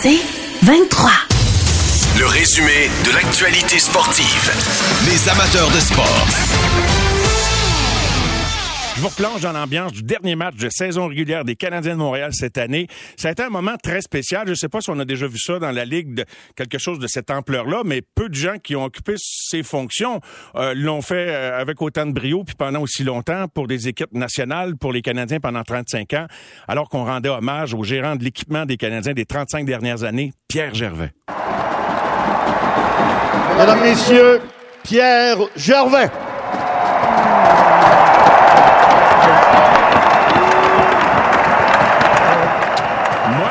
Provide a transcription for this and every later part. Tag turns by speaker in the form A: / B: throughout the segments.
A: C'est 23.
B: Le résumé de l'actualité sportive. Les amateurs de sport.
C: Je vous replonge dans l'ambiance du dernier match de saison régulière des Canadiens de Montréal cette année. Ça a été un moment très spécial. Je ne sais pas si on a déjà vu ça dans la Ligue, de quelque chose de cette ampleur-là, mais peu de gens qui ont occupé ces fonctions euh, l'ont fait euh, avec autant de brio puis pendant aussi longtemps pour des équipes nationales, pour les Canadiens pendant 35 ans, alors qu'on rendait hommage au gérant de l'équipement des Canadiens des 35 dernières années, Pierre Gervais.
D: Mesdames, Messieurs, Pierre Gervais.
C: Moi,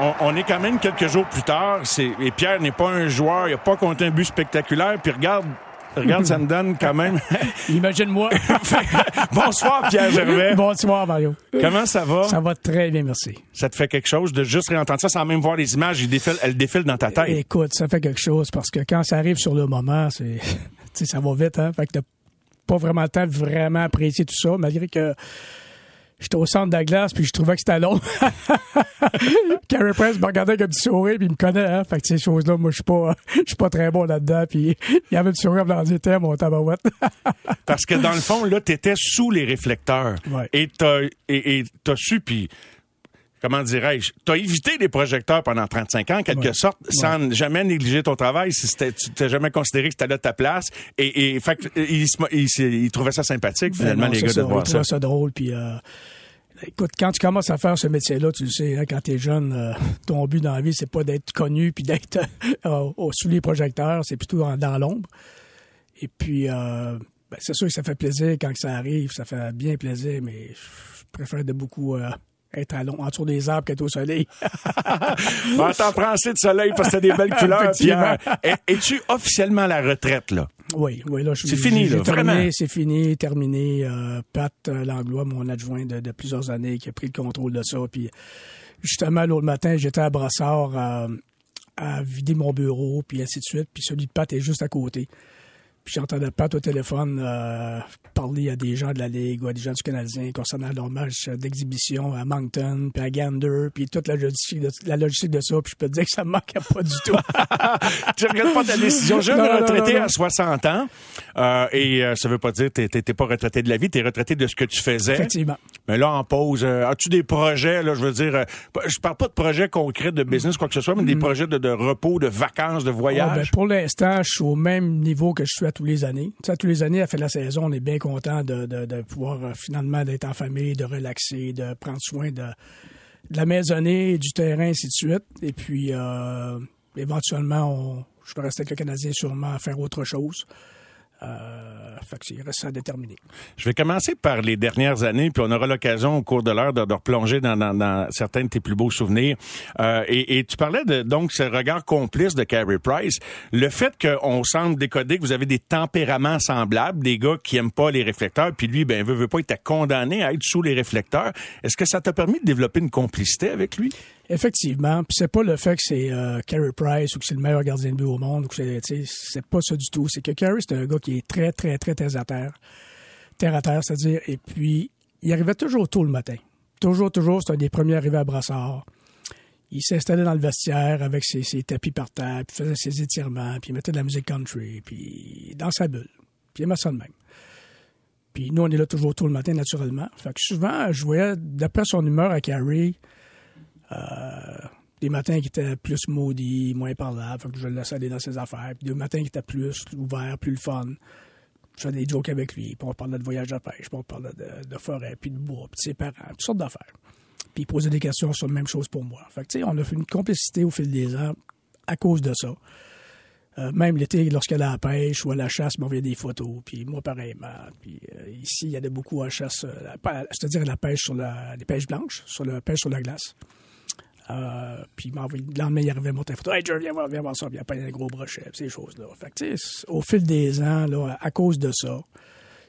C: on, on est quand même quelques jours plus tard. Et Pierre n'est pas un joueur, il n'a pas compté un but spectaculaire. Puis regarde, regarde, ça me donne quand même.
E: Imagine-moi.
C: Bonsoir, Pierre Gervais.
E: Bonsoir, Mario.
C: Comment ça va?
E: Ça va très bien, merci.
C: Ça te fait quelque chose de juste réentendre ça sans même voir les images, défilent- elles défilent dans ta tête.
E: Écoute, ça fait quelque chose parce que quand ça arrive sur le moment, c'est, ça va vite, hein? Fait que t'as pas vraiment le temps de vraiment apprécier tout ça, malgré que j'étais au centre de la glace puis je trouvais que c'était long. Carey Price me regardait avec un petit sourire puis il me connaît, hein. Fait que ces choses-là, moi, je suis pas, je suis pas très bon là-dedans puis il y avait petit sourire dans les thèmes, mon tabarouette.
C: Parce que dans le fond, là, t'étais sous les réflecteurs.
E: Ouais.
C: Et t'as, et, et t'as su, puis comment dirais-je, t'as évité les projecteurs pendant 35 ans, en quelque
E: Ouais.
C: sorte, sans jamais négliger ton travail, si tu t'as jamais considéré que c'était là ta place. Et, et fait que, il, il, il trouvait ça sympathique, finalement,
E: Ben non,
C: les gars,
E: ça,
C: de voir
E: ils
C: ça.
E: trouvaient ça drôle. Puis, euh, écoute, quand tu commences à faire ce métier-là, tu le sais, hein, quand t'es jeune, euh, ton but dans la vie, c'est pas d'être connu puis d'être euh, sous les projecteurs, c'est plutôt dans, dans l'ombre. Et puis, euh, ben, c'est sûr que ça fait plaisir quand ça arrive, ça fait bien plaisir, mais je préfère de beaucoup euh, être à en dessous des arbres qu'être au soleil.
C: Bon, t'en prends assez de soleil parce que t'as des belles couleurs. Pierre. Es- Es-tu officiellement à la retraite, là?
E: Oui, oui, là, je
C: C'est fini, là,
E: terminé,
C: vraiment.
E: C'est fini, terminé. Euh, Pat euh, Langlois, mon adjoint de, de plusieurs années, qui a pris le contrôle de ça. Puis, justement, l'autre matin, j'étais à Brassard euh, à vider mon bureau, puis ainsi de suite. Puis celui de Pat est juste à côté. Puis j'entendais Pat au téléphone euh, parler à des gens de la Ligue ou à des gens du Canadien concernant leur match d'exhibition à Moncton, puis à Gander, puis toute la logistique de, la logistique de ça. Puis je peux te dire que ça me manquait pas du tout.
C: tu regrettes pas ta décision.
E: Non, non,
C: retraité
E: non, non.
C: à 60 ans. Euh, et euh, ça veut pas dire que t'es- pas retraité de la vie, t'es retraité de ce que tu faisais.
E: Effectivement.
C: Mais là, en pause, euh, as-tu des projets, là, je veux dire, je parle pas de projets concrets de business, quoi que ce soit, mais des projets de, de repos, de vacances, de
E: Ah, ben,
C: voyage?
E: pour l'instant, je suis au même niveau que je suis à tous les années. À tous les années, à la fin de la saison, on est bien content de, pouvoir euh, finalement d'être en famille, de relaxer, de prendre soin de, la maisonnée, du terrain, ainsi de suite. Et puis, euh, éventuellement, je peux rester avec le Canadien sûrement à faire autre chose. Euh, fait que.
C: Je vais commencer par les dernières années, puis on aura l'occasion au cours de l'heure de, replonger dans, dans- dans certains de tes plus beaux souvenirs. Euh, et, et tu parlais de donc ce regard complice de Carey Price. Le fait qu'on semble décoder que vous avez des tempéraments semblables, des gars qui aiment pas les réflecteurs, puis lui, ben veut, veut pas, t'a condamné à être sous les réflecteurs. Est-ce que ça t'a permis de développer une complicité avec lui?
E: Effectivement, puis c'est pas le fait que c'est euh, Carey Price ou que c'est le meilleur gardien de but au monde, ou que c'est, pas ça du tout. C'est que Carey, c'est un gars qui est très, très, très terre à terre. Terre à terre, c'est-à-dire, et puis, il arrivait toujours tôt le matin. Toujours, toujours, c'est un des premiers arrivés à Brassard. Il s'installait dans le vestiaire avec ses, ses tapis par terre, puis faisait ses étirements, puis il mettait de la musique country, puis dans sa bulle. Puis il aimait ça de même. Puis nous, on est là toujours tôt le matin, naturellement. Fait que souvent, je voyais, d'après son humeur à Carey, des matins qui étaient plus maudits, moins parlables, que je le laissais aller dans ses affaires. Puis des matins qui étaient plus ouverts, plus le fun. Je faisais des jokes avec lui, puis on parlait de voyage à pêche, puis on parlait de, de forêt, puis de bois, puis de ses parents, toutes sortes d'affaires. Puis il posait des questions sur la même chose pour moi. Fait que, tu sais, on a fait une complicité au fil des ans à cause de ça. Euh, même l'été, lorsqu'elle allait à la pêche ou à la chasse, il m'envoyait des photos. Puis moi, pareillement. Puis euh, ici, il y avait beaucoup à chasse, euh, c'est-à-dire la pêche sur la, les pêches blanches, sur la pêche sur la glace. Euh, puis il m'a envoyé, le lendemain, il arrivait mon photo. Hey, Jerry, viens voir, viens voir ça. Puis il a pas un gros brochet, ces choses-là. Fait que, au fil des ans, là, à cause de ça,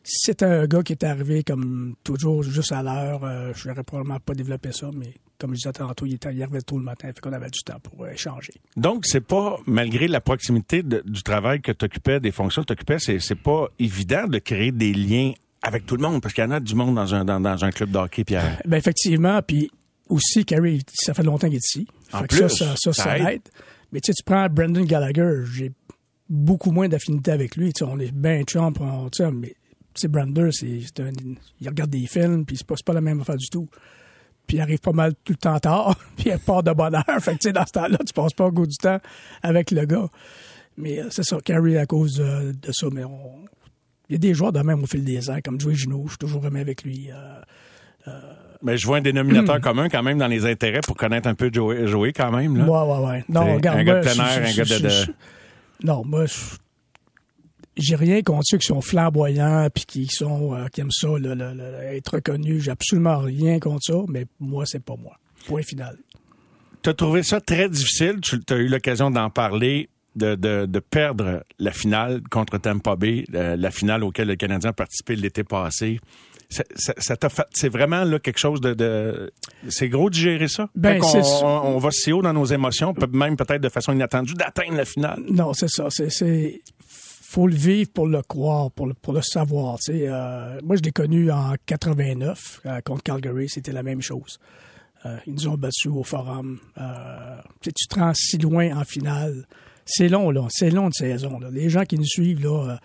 E: si c'était un gars qui était arrivé comme toujours juste à l'heure, euh, je n'aurais probablement pas développé ça, mais comme je disais tantôt, il, était, il arrivait tôt le matin, fait qu'on avait du temps pour euh, échanger.
C: Donc, c'est pas, malgré la proximité de- du travail que tu occupais, des fonctions que tu occupais, c'est, pas évident de créer des liens avec tout le monde, parce qu'il y en a du monde dans un, dans, dans un club de hockey, Pierre.
E: Ben effectivement, puis aussi, Carey, ça fait longtemps qu'il est ici.
C: En
E: Fait
C: plus,
E: ça, ça, ça,
C: aide.
E: aide. Mais tu sais, tu prends Brendan Gallagher, j'ai beaucoup moins d'affinité avec lui. Tu sais, on est bien chum, on- tu sais, mais sais, Brander, c'est, c'est un, il regarde des films, puis c'est pas, c'est pas la même affaire du tout. Puis il arrive pas mal tout le temps tard, puis il part de bonne heure. Fait que tu sais, dans ce temps-là, tu passes pas au goût du temps avec le gars. Mais euh, c'est ça, Carey à cause euh, de ça, mais on... Il y a des joueurs de même au fil des ans, comme Joey Gino, je suis toujours aimé avec lui. euh,
C: Mais je vois un dénominateur commun quand même dans les intérêts pour connaître un peu Joey, Joey quand même. Là.
E: Ouais, ouais, ouais. Non,
C: T'sais,
E: regarde,
C: un gars de plein air, un gars de-
E: Non, moi, je- j'ai rien contre ceux qui sont flamboyants puis qui sont euh, qui aiment ça, le- le- le- être reconnus. J'ai absolument rien contre ça, mais moi, c'est pas moi. Point final.
C: Tu as trouvé ça très difficile? Tu as eu l'occasion d'en parler. De, de, de perdre la finale contre Tampa Bay, euh, la finale auquel le Canadien a participé l'été passé. Ça- ça- ça t'a fait- c'est vraiment là, quelque chose de, de c'est gros de gérer ça?
E: Ben,
C: on,
E: sûr.
C: on, on va si haut dans nos émotions, même peut-être de façon inattendue, d'atteindre la finale.
E: Non, c'est ça. C'est, c'est, faut le vivre pour le croire, pour le, pour le savoir. Euh, moi, je l'ai connu en 89 euh, contre Calgary. C'était la même chose. Euh, ils nous ont battus au forum. Tu te rends si loin en finale. C'est long, là. C'est long de saison. Là. Les gens qui nous suivent, là,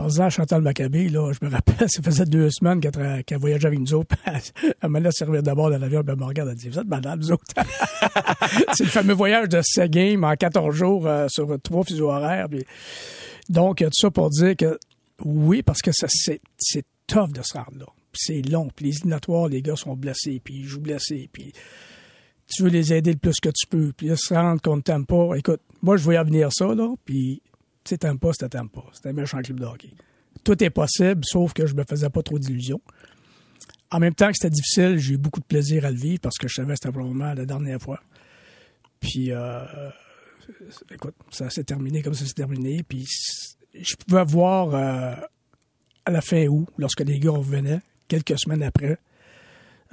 E: euh, par exemple, Chantal Maccabé, là, je me rappelle, ça faisait deux semaines qu'elle, voyageait avec nous autres. elle m'a laissé servir d'abord dans l'avion, elle me regarde, elle dit, vous êtes malade, vous autres. c'est le fameux voyage de 7 games en 14 jours euh, sur trois fuseaux horaires. Puis... Donc, tout ça pour dire que oui, parce que c'est, tough de se rendre là. C'est long. Puis les éliminatoires, les gars sont blessés, puis ils jouent blessés, puis tu veux les aider le plus que tu peux. Puis se rendre qu'on ne t'aime pas. Écoute, moi, je voyais venir ça, là, puis tu t'aimes pas, c'était t'aimes pas. C'était un méchant club de hockey. Tout est possible, sauf que je me faisais pas trop d'illusions. En même temps que c'était difficile, j'ai eu beaucoup de plaisir à le vivre parce que je savais que c'était probablement la dernière fois. Puis, euh, écoute, ça s'est terminé comme ça s'est terminé. Puis, je pouvais voir euh, à la fin août, lorsque les gars revenaient, quelques semaines après,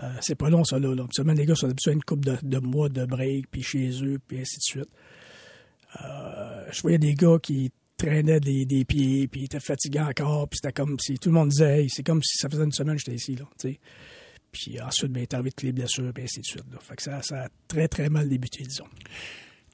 E: euh, c'est pas long, ça, là. là. Habituellement, les gars sont habitués à une couple de, de mois de break, puis chez eux, puis ainsi de suite. Euh, je voyais des gars qui traînaient des, des pieds, puis étaient fatigués encore, puis c'était comme si tout le monde disait, hey, c'est comme si ça faisait une semaine que j'étais ici, là, tu sais. Puis ensuite, ben, est arrivé toutes les blessures, puis ainsi de suite. Là. Fait que ça, ça a très, très mal débuté, disons.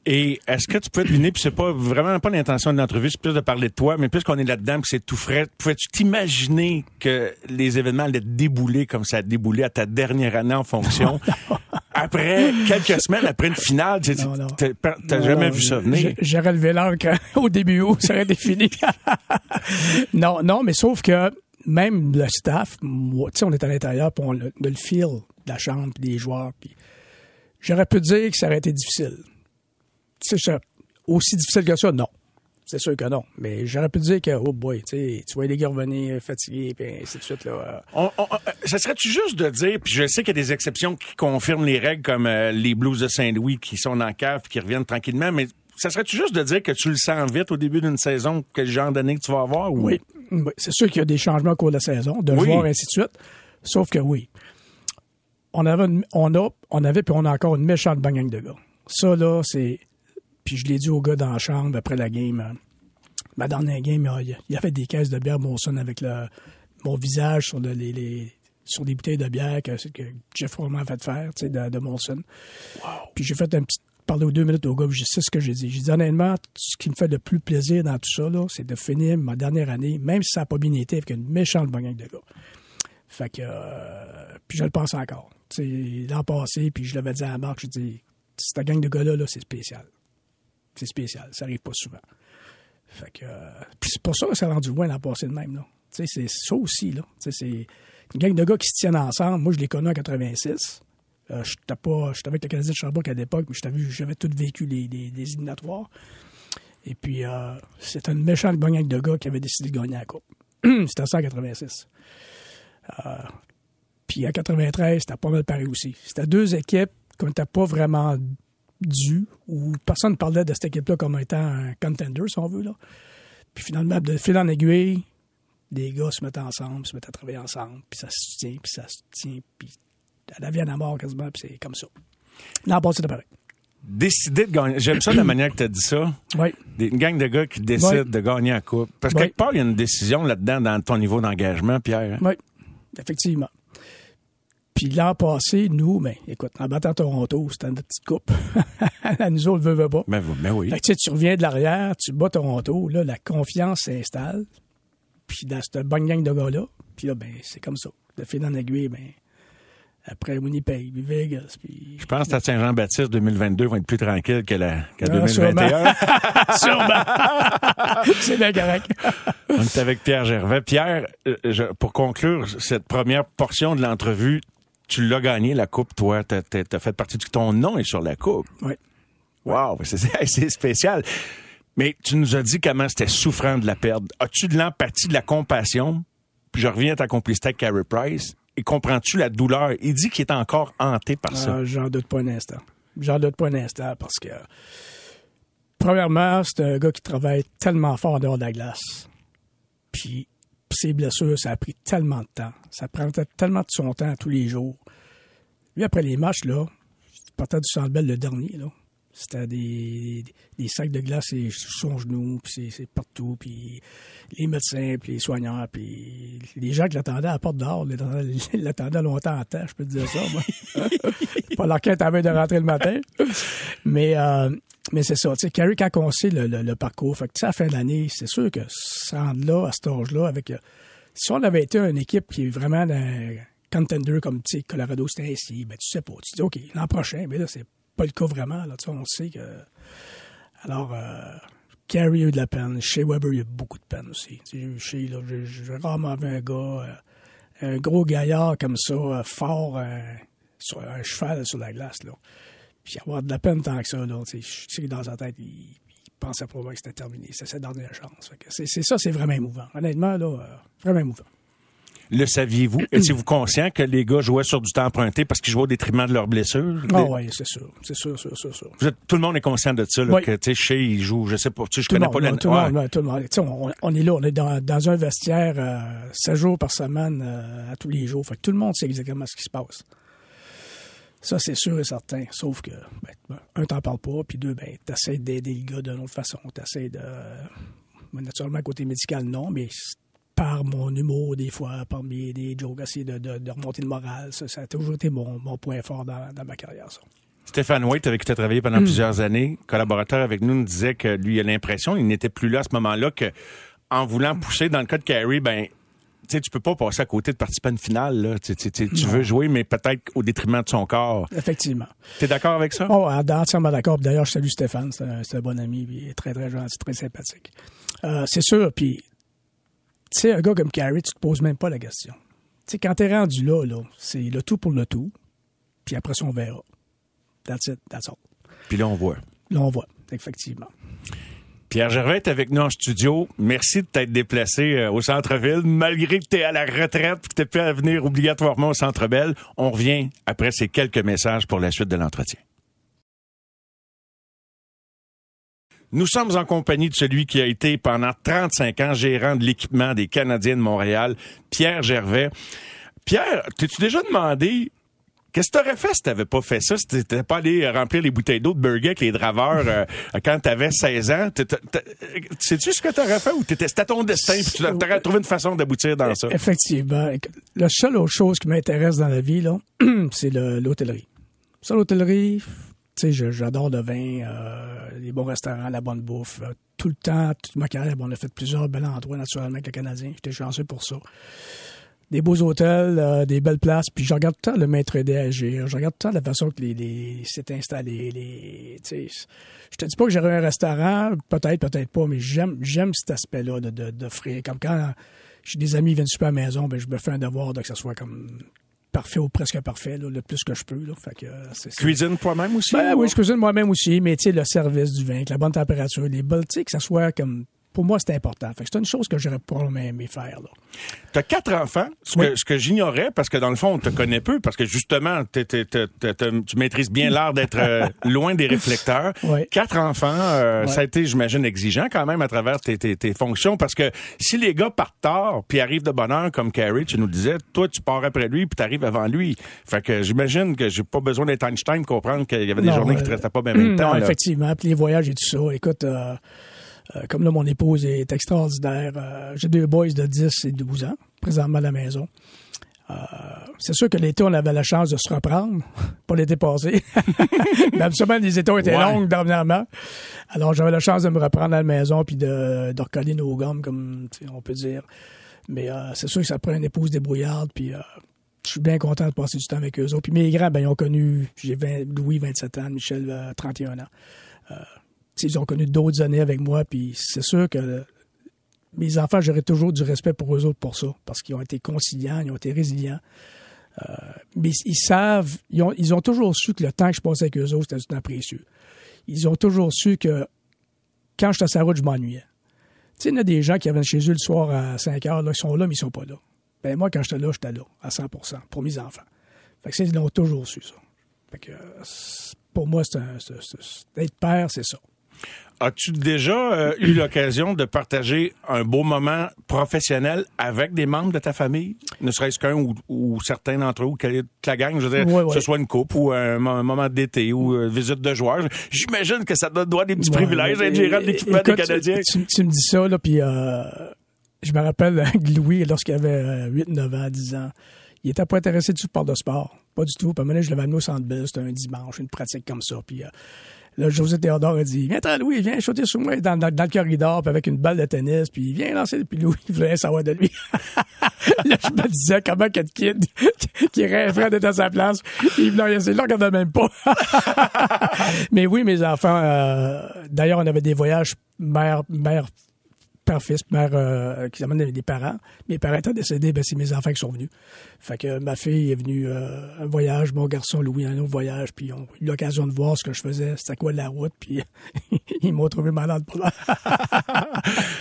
C: Et est-ce que tu peux deviner, puis c'est pas vraiment pas l'intention de l'entrevue, c'est plus de parler de toi, mais puisqu'on est là-dedans, puis c'est tout frais, pouvais-tu t'imaginer que les événements allaient débouler comme ça a déboulé à ta dernière année en fonction? après quelques semaines, après une finale, t'as jamais
E: non,
C: vu ça venir.
E: J'ai relevé l'encre au début où ça aurait été fini. non, non, mais sauf que même le staff, moi, tu sais, on est à l'intérieur, puis on le, de le feel de la chambre, puis des joueurs, puis j'aurais pu dire que ça aurait été difficile. Tu sais, aussi difficile que ça, non. C'est sûr que non. Mais j'aurais pu dire que, oh boy, tu vois les gars revenir fatigués, puis ainsi de suite, là. euh,
C: On, on- euh, ça serait-tu juste de dire, puis je sais qu'il y a des exceptions qui confirment les règles, comme euh, les Blues de Saint-Louis qui sont la cave puis qui reviennent tranquillement, mais ça serait-tu juste de dire que tu le sens vite au début d'une saison, quel genre d'année que tu vas avoir? Ou...
E: Oui. Oui. C'est sûr qu'il y a des changements au cours de la saison, de
C: Oui.
E: joueurs, ainsi de suite. Sauf que oui. On avait, une- on a, on avait, puis on a encore une méchante gang de gars. Ça, là, c'est. Puis je l'ai dit aux gars dans la chambre après la game. Ma dernière game, il a- il y avait des caisses de bière Molson avec le, mon visage sur, le- les, les- sur des bouteilles de bière que, que Jeff Roman a fait faire, tu sais, de, de Molson. Puis j'ai fait un petit parler aux deux minutes au gars, je sais ce que j'ai dit. J'ai dit honnêtement, ce qui me fait le plus plaisir dans tout ça, c'est de finir ma dernière année, même si ça n'a pas bien été, avec une méchante bonne gang de gars. Fait que, euh, puis je le pense encore. L'an passé, puis je l'avais dit à Marc, j'ai dit, cette gang de gars-là, là, c'est spécial. C'est spécial, ça arrive pas souvent. Fait que, euh, puis c'est pour ça que ça a rendu loin l'an passé de même, là. Tu sais, c'est ça aussi, là. Tu sais, c'est une gang de gars qui se tiennent ensemble. Moi, je l'ai connu en 86. Euh, j'étais pas, j'étais avec le Canadien de Sherbrooke à l'époque, mais j'avais, j'avais tout vécu les, les, les éliminatoires. Et puis, euh, c'était une méchante bonne gang de gars qui avait décidé de gagner la Coupe. c'était ça en 86. Euh, puis en 93, c'était pas mal pareil aussi. C'était deux équipes qu'on n'était pas vraiment dues, où personne ne parlait de cette équipe-là comme étant un contender, si on veut. Là. Puis finalement, de fil en aiguille, les gars se mettent ensemble, se mettent à travailler ensemble, puis ça se tient, puis ça se tient, puis à la vie à la mort quasiment, puis c'est comme ça. L'an passé, c'était pareil.
C: Décider de gagner. J'aime ça la manière que tu as dit ça.
E: Oui.
C: Des- Une gang de gars qui décident de gagner la coupe. Parce que quelque part, il y a une décision là-dedans dans ton niveau d'engagement, Pierre. hein?
E: Oui, effectivement. Puis l'an passé, nous, ben, écoute, en battant Toronto, c'était une petite coupe. à nous autres, veut, veut pas.
C: Ben, vous- ben oui.
E: Fait que, tu sais, tu reviens de l'arrière, tu bats Toronto, là, la confiance s'installe. Puis dans cette bonne gang de gars-là, puis là, ben, c'est comme ça. De fil en aiguille, ben, après Winnipeg, puis Vegas, puis...
C: Je pense que Saint-Jean-Baptiste 2022 vont être plus tranquilles que, la,
E: Ah,
C: 2021.
E: Sûrement. c'est bien correct.
C: On est avec Pierre Gervais. Pierre, euh, je- pour conclure cette première portion de l'entrevue, tu l'as gagné la coupe, toi. T'as, t'as fait partie du... Ton nom est sur la coupe.
E: Oui.
C: Wow, c'est spécial. Mais tu nous as dit comment c'était souffrant de la perdre. As-tu de l'empathie, de la compassion? Puis je reviens à ta complicité avec Carey Price. Et comprends-tu la douleur? Il dit qu'il est encore hanté par ça.
E: Ah, J'en doute pas un instant. J'en doute pas un instant parce que, premièrement, c'est un gars qui travaille tellement fort en dehors de la glace. Puis, ses blessures, ça a pris tellement de temps. Ça prend tellement de son temps tous les jours. Lui, après les matchs, là, il partait du Centre Bell le dernier, là. C'était des, des sacs de glace sur son genou, puis c'est- partout, puis les médecins, puis les soignants, puis les gens qui l'attendaient à la porte dehors, l'attendaient longtemps en temps, je peux te dire ça, moi. pas leur quête avait de rentrer le matin. Mais, euh, mais c'est ça. Tu sais, Carrie, quand on sait le, le- parcours, fait que, à la fin de l'année, c'est sûr que se rendre là, à cet âge-là, avec. euh, si on avait été une équipe qui est vraiment un contender comme tu sais, Colorado, c'était ainsi, ben tu sais pas. Tu dis, OK, l'an prochain, mais là, c'est pas le cas vraiment. Là, on sait que. Alors, euh, Carrie a eu de la peine. Shea Weber, il a eu beaucoup de peine aussi. Shea, là, j'ai- rarement vu un gars, euh, un gros gaillard comme ça, euh, fort, euh, sur un cheval sur la glace, là. Puis avoir de la peine tant que ça, là, je sais dans sa tête, il, il pensait probablement que c'était terminé. C'est sa dernière chance. C'est, ça, c'est vraiment émouvant. Honnêtement, là, vraiment émouvant.
C: Le saviez-vous? Étiez-vous conscient que les gars jouaient sur du temps emprunté parce qu'ils jouaient au détriment de leurs blessures?
E: Ah
C: Les-
E: oui, c'est sûr. C'est sûr, sûr, sûr, sûr.
C: Vous êtes- tout le monde est conscient de ça, là,
E: Oui.
C: que, tu sais, Shea, il joue, je sais pas, tu sais, je
E: Tout
C: connais
E: monde,
C: pas la...
E: tout le
C: Ouais.
E: monde, tout le monde. On, on est là, on est dans, dans un vestiaire euh, 7 jours par semaine euh, à tous les jours. Fait que tout le monde sait exactement ce qui se passe. Ça, c'est sûr et certain. Sauf que, ben, ben, un, t'en parles pas, puis deux, ben, t'essaies d'aider le gars d'une autre façon. T'essaies de. ben, naturellement, côté médical, non, mais par mon humour, des fois, par mes des jokes, essayer de, de, de remonter le moral. Ça, ça a toujours été mon, mon point fort dans, dans ma carrière, ça.
C: Stéphane White, avec qui tu as travaillé
E: Mm.
C: pendant plusieurs années, collaborateur avec nous, nous disait que lui, il a l'impression, il n'était plus là à ce moment-là, que en voulant pousser dans le cas de Carey, ben, tu sais, tu peux pas passer à côté de participer à une finale, là. Tu, tu- tu- tu veux jouer, mais peut-être au détriment de son corps.
E: Effectivement.
C: T'es d'accord avec ça?
E: Oh, entièrement d'accord. D'ailleurs, je salue Stéphane, c'est un, bon ami, il est très, très gentil, très sympathique. Euh, c'est sûr, puis, tu sais, un gars comme Carey, tu te poses même pas la question. Tu sais, quand t'es rendu là, là, c'est le tout pour le tout, puis après ça, on verra. That's it, that's all.
C: Puis là, on voit.
E: Là, on voit, effectivement.
C: Pierre Gervais est avec nous en studio. Merci de t'être déplacé euh, au Centre-Ville, malgré que tu es à la retraite et que tu pas à venir obligatoirement au Centre Bell. On revient après ces quelques messages pour la suite de l'entretien. Nous sommes en compagnie de celui qui a été pendant 35 ans gérant de l'équipement des Canadiens de Montréal, Pierre Gervais. Pierre, t'es-tu déjà demandé Qu'est-ce que t'aurais fait si t'avais pas fait ça, si t'étais pas allé remplir les bouteilles d'eau de burger avec les draveurs euh, quand t'avais 16 ans? Sais-tu ce que t'aurais fait ou c'était ton destin puis tu t'aurais trouvé une façon d'aboutir dans ça?
E: Effectivement. La seule autre chose qui m'intéresse dans la vie, là, c'est le- l'hôtellerie. Ça, l'hôtellerie, tu sais, j'adore le vin, euh, les bons restaurants, la bonne bouffe. euh, tout le temps, toute ma carrière, on a fait plusieurs bels endroits, naturellement, avec le Canadien. J'étais chanceux pour ça. Des beaux hôtels, euh, des belles places. Puis je regarde tout le temps le maître aidé agir. Je regarde tout le temps la façon que les, les c'est installé. Les, je te dis pas que j'aurais un restaurant, peut-être, peut-être pas, mais j'aime, j'aime cet aspect-là de, de, d'offrir. Comme quand j'ai des amis qui viennent super à la maison, ben, je me fais un devoir de que ça soit comme parfait ou presque parfait, là, le plus que je peux. Là. Fait que, euh,
C: Cuisine toi-même aussi?
E: ben oui, je cuisine moi-même aussi, mais tu sais, le service du vin, la bonne température, les bols, que ça soit comme. Pour moi, c'est important. Fait que c'est une chose que j'aurais probablement aimé faire. Là.
C: T'as quatre enfants, ce
E: Oui.
C: que, j'ignorais, parce que dans le fond, on te connaît peu, parce que justement, tu maîtrises bien l'art d'être euh, loin des réflecteurs.
E: Oui.
C: Quatre enfants, euh, ça a été, j'imagine, exigeant quand même à travers tes, tes- tes fonctions, parce que si les gars partent tard, puis arrivent de bonne heure, comme Carrie, tu nous le disais, toi, tu pars après lui, puis t'arrives avant lui. Fait que j'imagine que j'ai pas besoin d'être Einstein pour comprendre qu'il y avait des
E: Non,
C: journées qui te
E: euh,
C: restaient pas bien même temps.
E: Non,
C: là.
E: effectivement. Puis les voyages et tout ça. Écoute, comme là, mon épouse est extraordinaire. Euh, J'ai deux boys de 10 et 12 ans, présentement à la maison. Euh, c'est sûr que l'été, on avait la chance de se reprendre, pas l'été passé. Mais absolument, les étés ont été
C: Ouais.
E: longues dernièrement. Alors, j'avais la chance de me reprendre à la maison puis de, de recoller nos gommes, comme on peut dire. Mais euh, c'est sûr que ça prend une épouse débrouillarde, puis euh, je suis bien content de passer du temps avec eux autres. Puis mes grands, ben, ils ont connu, j'ai 20 Louis, 27 ans, Michel, euh, 31 ans. Ils ont connu d'autres années avec moi, puis c'est sûr que mes enfants, j'aurai toujours du respect pour eux autres pour ça, parce qu'ils ont été conciliants, ils ont été résilients. Euh, mais ils savent, ils ont, toujours su que le temps que je passais avec eux autres, c'était du temps précieux. Ils ont toujours su que quand j'étais sur la route, je m'ennuyais. Tu sais, il y a des gens qui viennent chez eux le soir à 5 heures, là, ils sont là, mais ils sont pas là. Ben moi, quand j'étais là, j'étais là, à 100% pour mes enfants. Fait que ils l'ont toujours su, ça. Fait que, euh, pour moi, c'est d'être père, c'est ça.
C: As-tu déjà euh, eu l'occasion de partager un beau moment professionnel avec des membres de ta famille? Ne serait-ce qu'un ou, ou certains d'entre eux, ou que toute la gang, je veux dire, que ce soit une coupe ou un, mo- un moment d'été ou euh, visite de joueurs. J'imagine que ça te doit des petits
E: Ouais,
C: privilèges d'être gérant de l'équipement des Canadiens.
E: Tu, tu me dis ça, là, puis euh, je me rappelle Louis, lorsqu'il avait euh, 8, 9 ans, 10 ans, il était pas intéressé du par le sport. Pas du tout. Puis à un moment donné, je l'avais amené au centre Bell, c'était un dimanche, une pratique comme ça. Puis euh, là, José Théodore a dit Viens, Louis, viens shooter sur moi dans, dans, le corridor, puis avec une balle de tennis, puis viens lancer. Puis Louis, il voulait savoir de lui. là, je me disais comment qu'un kid qui rêverait d'être à sa place, il venait, il le regardait même pas. Mais oui, mes enfants, euh, d'ailleurs, on avait des voyages mère, mère, père, fils, mère, euh, qui amènent des parents. Mes parents étant décédés, ben, c'est mes enfants qui sont venus. Fait que ma fille est venue euh, un voyage, mon garçon Louis un autre voyage, puis on a eu l'occasion de voir ce que je faisais, c'était quoi la route, puis ils m'ont trouvé malade pour là.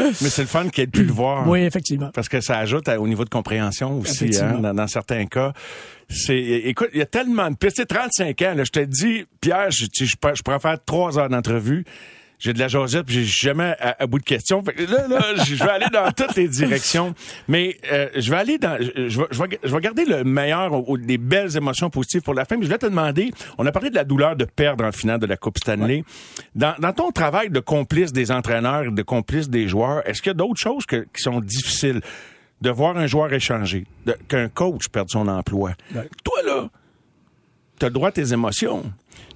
C: Mais c'est le fun qu'il ait pu le voir.
E: oui, effectivement.
C: Parce que ça ajoute à- au niveau de compréhension aussi, hein, dans, dans certains cas. C'est, écoute, il y a tellement de pistes. Tu sais, 35 ans, là, je te dis, Pierre, je, je pourrais faire trois heures d'entrevue. J'ai de la jasette, puis j'ai jamais à, à bout de questions. Fait que là, là, je vais aller dans toutes les directions. Mais euh, je vais aller dans, je vais, je vais, je vais garder le meilleur, ou- des belles émotions positives pour la fin. Mais je vais te demander, on a parlé de la douleur de perdre en finale de la Coupe Stanley. Dans, dans ton travail de complice des entraîneurs, et de complice des joueurs, est-ce qu'il y a d'autres choses que- qui sont difficiles? De voir un joueur échanger, qu'un coach perde son emploi.
E: Ouais.
C: Toi, là, t'as le droit à tes émotions.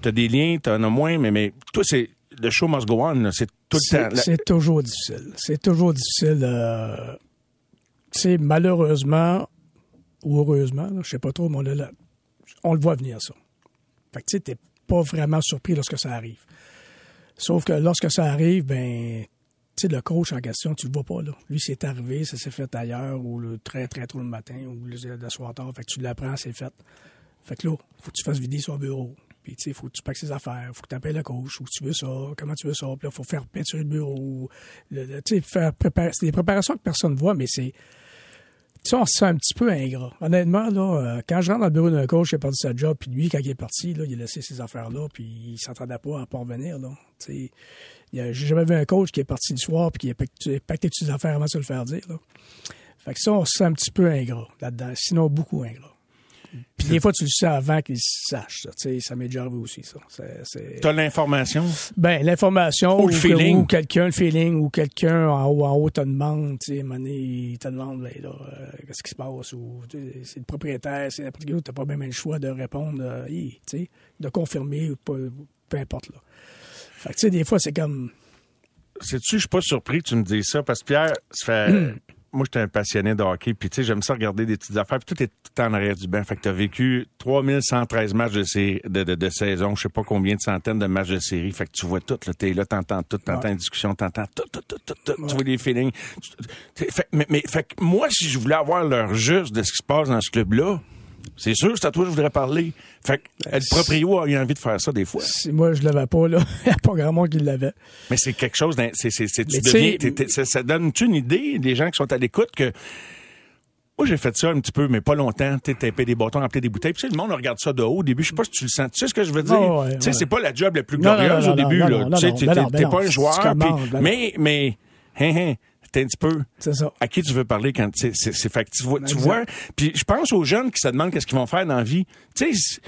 C: T'as des liens, t'en as moins, mais, mais toi, c'est le show must go on. C'est tout le temps.
E: C'est c'est toujours difficile. C'est toujours difficile. Euh, tu sais, malheureusement ou heureusement, là, je sais pas trop, mais on, le voit venir, ça. Fait que tu t'es pas vraiment surpris lorsque ça arrive. Sauf que lorsque ça arrive, ben, tu sais, le coach en question, tu le vois pas, là. Lui, c'est arrivé, ça s'est fait ailleurs, ou le très, très tôt le matin, ou le, le soir tard. Fait que tu l'apprends, c'est fait. Fait que là, faut que tu fasses vider son bureau. Puis, tu sais, faut que tu packes ses affaires, faut que tu appelles le coach, où tu veux ça, comment tu veux ça. Puis là, faut faire peinturer le bureau. Tu sais, faire préparer. C'est des préparations que personne ne voit, mais c'est. Tu sais, on se sent un petit peu ingrat. Honnêtement, là, euh, quand je rentre dans le bureau d'un coach qui a perdu sa job, puis lui, quand il est parti, là, il a laissé ses affaires-là, puis il s'entendait pas à pas revenir, là. Tu sais, j'ai jamais vu un coach qui est parti le soir, puis qui a pacté toutes ses affaires avant de se le faire dire. Fait que ça, on se sent un petit peu ingrat là-dedans. Sinon, beaucoup ingrat. Puis des fois, tu le sais avant qu'ils sachent, ça. Tu sais, ça m'est déjà arrivé aussi, ça.
C: T'as l'information?
E: ben, l'information
C: Ou le
E: que-
C: feeling?
E: ou quelqu'un, le feeling, ou quelqu'un en haut, en haut te demande, tu sais, il te demande, ben, là, euh, qu'est-ce qui se passe, ou c'est le propriétaire, c'est n'importe qui t'as pas même le choix de répondre, euh, tu sais, de confirmer, ou pas, peu importe, là. Fait que, tu sais, des fois, c'est comme,
C: Sais-tu, je suis pas surpris que tu me dises ça parce que Pierre, ça fait. Moi, j'étais un passionné de hockey, puis tu sais, j'aime ça regarder des petites affaires, puis tout est tout en arrière du banc. Fait que t'as vécu 3113 matchs de, sé- de, de, de saison, je sais pas combien de centaines de matchs de série. Fait que tu vois tout, là, t'es là, t'entends tout, t'entends une discussion, t'entends tout, tout, tout, tout, tout, tu vois des feelings. Fait, mais, mais, fait que moi, si je voulais avoir l'heure juste de ce qui se passe dans ce club-là, c'est sûr, c'est à toi que je voudrais parler. Fait que le proprio a eu envie de faire ça des fois.
E: si moi, je l'avais pas, là, il n'y a pas grand monde qui l'avait.
C: Mais c'est quelque chose, c'est, ça, ça donne-tu une idée des gens qui sont à l'écoute que moi, j'ai fait ça un petit peu, mais pas longtemps. Tu sais, taper des bâtons, remplir des bouteilles. Puis, tu sais, le monde regarde ça de haut au début. Je sais pas si tu le sens. Tu sais ce que je veux dire?
E: Oh, ouais,
C: tu sais,
E: ouais.
C: c'est pas la job la plus
E: Non, non,
C: glorieuse
E: non,
C: au début. là. tu sais, t'es, pas un joueur. puis- mais, mais, hein, hein, t'es un petit peu.
E: C'est ça.
C: À qui tu veux parler quand c'est, c'est, c'est fait que tu vois, tu vois. Puis je pense aux jeunes qui se demandent qu'est-ce qu'ils vont faire dans la vie. Tu sais, c'est-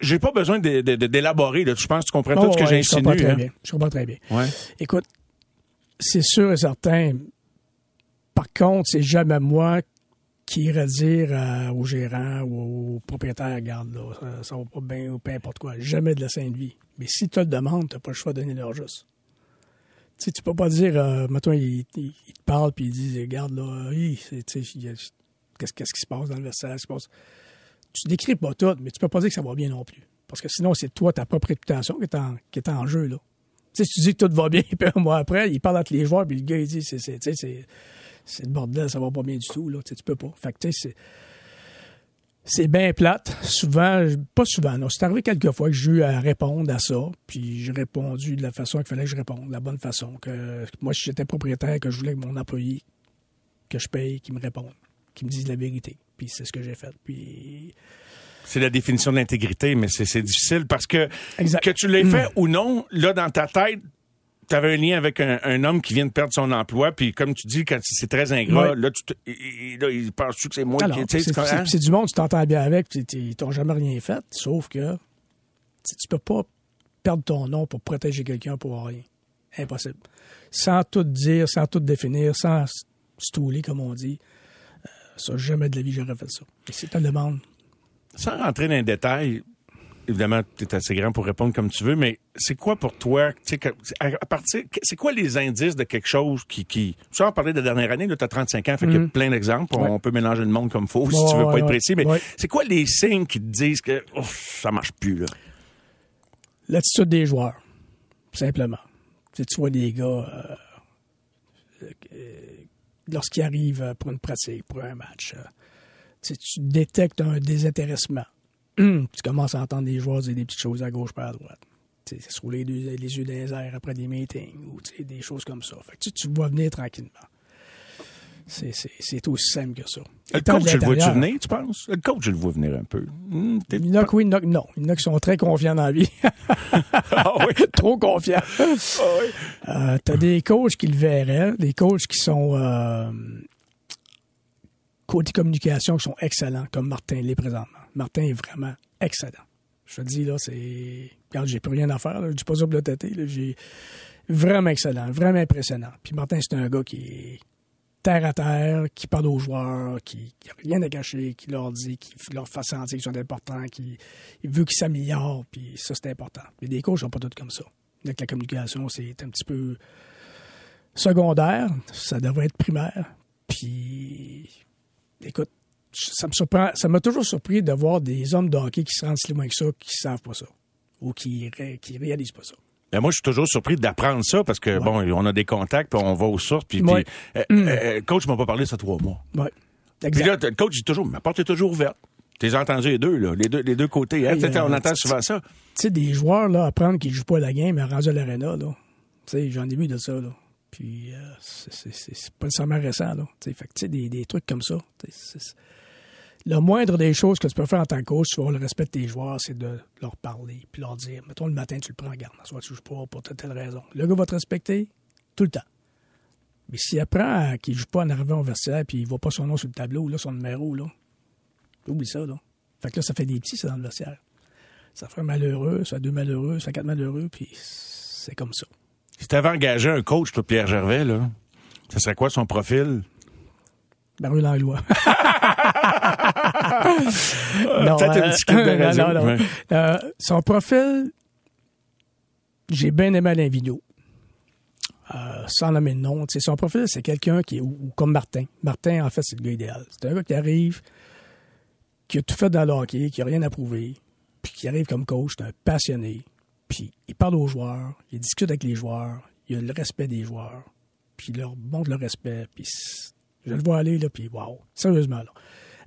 C: j'ai pas besoin d'élaborer. Là. Je pense que tu comprends tout
E: Oh,
C: ce que
E: ouais, je comprends
C: j'insinue.
E: très
C: hein.
E: bien. Je comprends très bien.
C: Ouais.
E: Écoute, c'est sûr et certain. Par contre, c'est jamais moi qui irait dire euh, au gérant ou au propriétaire, regarde, là, ça, ça va pas bien ou peu importe quoi. Jamais de la sainte vie. Mais si tu le demandes, tu n'as pas le choix de donner leur juste. Tu sais, tu peux pas dire, euh, il, te parle puis il dit, regarde, là, qu'est-ce qui se passe dans le vestiaire, se passe? Tu décris pas tout, mais tu peux pas dire que ça va bien non plus. Parce que sinon, c'est toi, ta propre réputation qui est en, jeu, là. Tu sais, si tu dis que tout va bien, puis un mois après, il parle entre les joueurs, puis le gars, il dit, c'est, c'est, c'est, le bordel, ça va pas bien du tout, là. Tu peux pas. Fait que, tu sais, c'est, bien plate. Souvent, pas souvent, non. C'est arrivé quelques fois que j'ai eu à répondre à ça, puis j'ai répondu de la façon qu'il fallait que je réponde, de la bonne façon. Que moi, si j'étais propriétaire, que je voulais que mon employé que je paye, qu'il me réponde, qu'il me dise la vérité. Puis c'est ce que j'ai fait. Puis
C: C'est la définition de l'intégrité, mais c'est difficile parce que
E: Exact.
C: que tu l'aies fait ou non, là, dans ta tête, tu avais un lien avec un, un homme qui vient de perdre son emploi, puis comme tu dis, quand c'est très ingrat, là, tu te, il- il, là, il pense-tu que c'est moi
E: Alors,
C: qui...
E: c'est,
C: c'est-
E: c'est- c'est du monde, tu t'entends bien avec, puis ils t'ont jamais rien fait, sauf que tu peux pas perdre ton nom pour protéger quelqu'un pour rien. Impossible. Sans tout dire, sans tout définir, sans stouler, comme on dit. Euh, ça, jamais de la vie, j'aurais fait ça. Tu le demandes,
C: Sans rentrer dans les détails, évidemment, tu es assez grand pour répondre comme tu veux, mais c'est quoi pour toi, à partir, c'est quoi les indices de quelque chose qui, qui, tu en parler de la dernière année, là, tu as 35 ans, fait qu'il y a plein d'exemples, on-
E: Ouais.
C: on peut mélanger le monde comme faut, si tu veux pas
E: ouais,
C: être précis, mais
E: Ouais.
C: c'est quoi les signes qui te disent que, ouf, ça marche plus, là?
E: l'attitude des joueurs, simplement. Tu, sais, tu vois des gars, euh, euh, lorsqu'ils arrivent pour une pratique, pour un match, euh, tu, sais, tu détectes un désintéressement. Tu commences à entendre des joueurs dire des petites choses à gauche pas à droite. Tu sais, se rouler les, yeux dans les airs après des meetings ou des choses comme ça. Fait que tu, vois venir tranquillement. C'est, c'est, c'est aussi simple que ça.
C: Le coach, je le vois-tu venir, tu penses? Le coach, je le vois venir un peu. T'es-
E: Il y en a que oui, il y en a que non. Il y en a qui sont très confiants dans la vie.
C: Ah oui?
E: Trop confiants. Euh, T'as des coachs qui le verraient, des coachs qui sont euh, côté communication qui sont excellents, comme Martin l'est présentement. Martin est vraiment excellent. Je te dis, là, c'est. Regarde, j'ai plus rien à faire, là. Je dis pas ça. J'ai vraiment excellent, vraiment impressionnant. Puis Martin, c'est un gars qui est terre à terre, qui parle aux joueurs, qui n'a rien à cacher, qui leur dit, qui leur fait sentir qu'ils sont importants, qui il veut qu'ils s'améliorent, puis ça, c'est important. Mais des coachs sont pas tous comme ça. Donc, la communication, c'est un petit peu secondaire, ça devrait être primaire. Puis, écoute, ça me surprend, ça m'a toujours surpris de voir des hommes de hockey qui se rendent si loin que ça, qui savent pas ça, ou qui, qui réalisent pas ça.
C: Ben, moi, je suis toujours surpris d'apprendre ça parce que, bon, on a des contacts, puis on va aux sources, puis,
E: Ouais.
C: puis, euh, euh, le coach m'a pas parlé ça trois mois.
E: Ouais.
C: Puis là, le coach dit toujours, ma porte est toujours ouverte. T'es entendu les deux, là, les deux, les deux côtés. hein?
E: Hey,
C: on
E: euh,
C: entend souvent ça.
E: tu sais, des joueurs, là, apprendre qu'ils jouent pas à la game, mais rendu à l'aréna, là. Tu sais, j'en ai vu de ça, là. Puis, euh, c'est- pas nécessairement récent, là. Tu sais, fait que, tu sais, des, des trucs comme ça. Le moindre des choses que tu peux faire en tant que coach, tu avoir le respect de tes joueurs, c'est de leur parler, puis leur dire, mettons, le matin, tu le prends en garde, soit tu joues pas pour telle, telle raison. Le gars va te respecter tout le temps. Mais s'il apprend qu'il joue pas en arrivant au vestiaire, puis il voit pas son nom sur le tableau, là, son numéro, là, oublie ça, là. Fait que là, ça fait des petits, ça, dans le vestiaire. Ça fait un malheureux, ça fait deux malheureux, ça fait quatre malheureux, puis c'est comme ça.
C: Si t'avais engagé un coach, toi, Pierre Gervais, là, ça serait quoi son profil?
E: Baru Langlois.
C: Radio,
E: non, non, non.
C: ouais.
E: Euh, son profil, j'ai bien aimé Alain Vigneault. Euh, sans nommer de nom. Son profil, c'est quelqu'un qui est ou, ou comme Martin. Martin, en fait, c'est le gars idéal. C'est un gars qui arrive, qui a tout fait dans le hockey, qui a rien à prouver, puis qui arrive comme coach, c'est un passionné. Puis il parle aux joueurs, il discute avec les joueurs, il a le respect des joueurs, puis il leur montre le respect, puis je le vois aller, là, puis wow, sérieusement, là.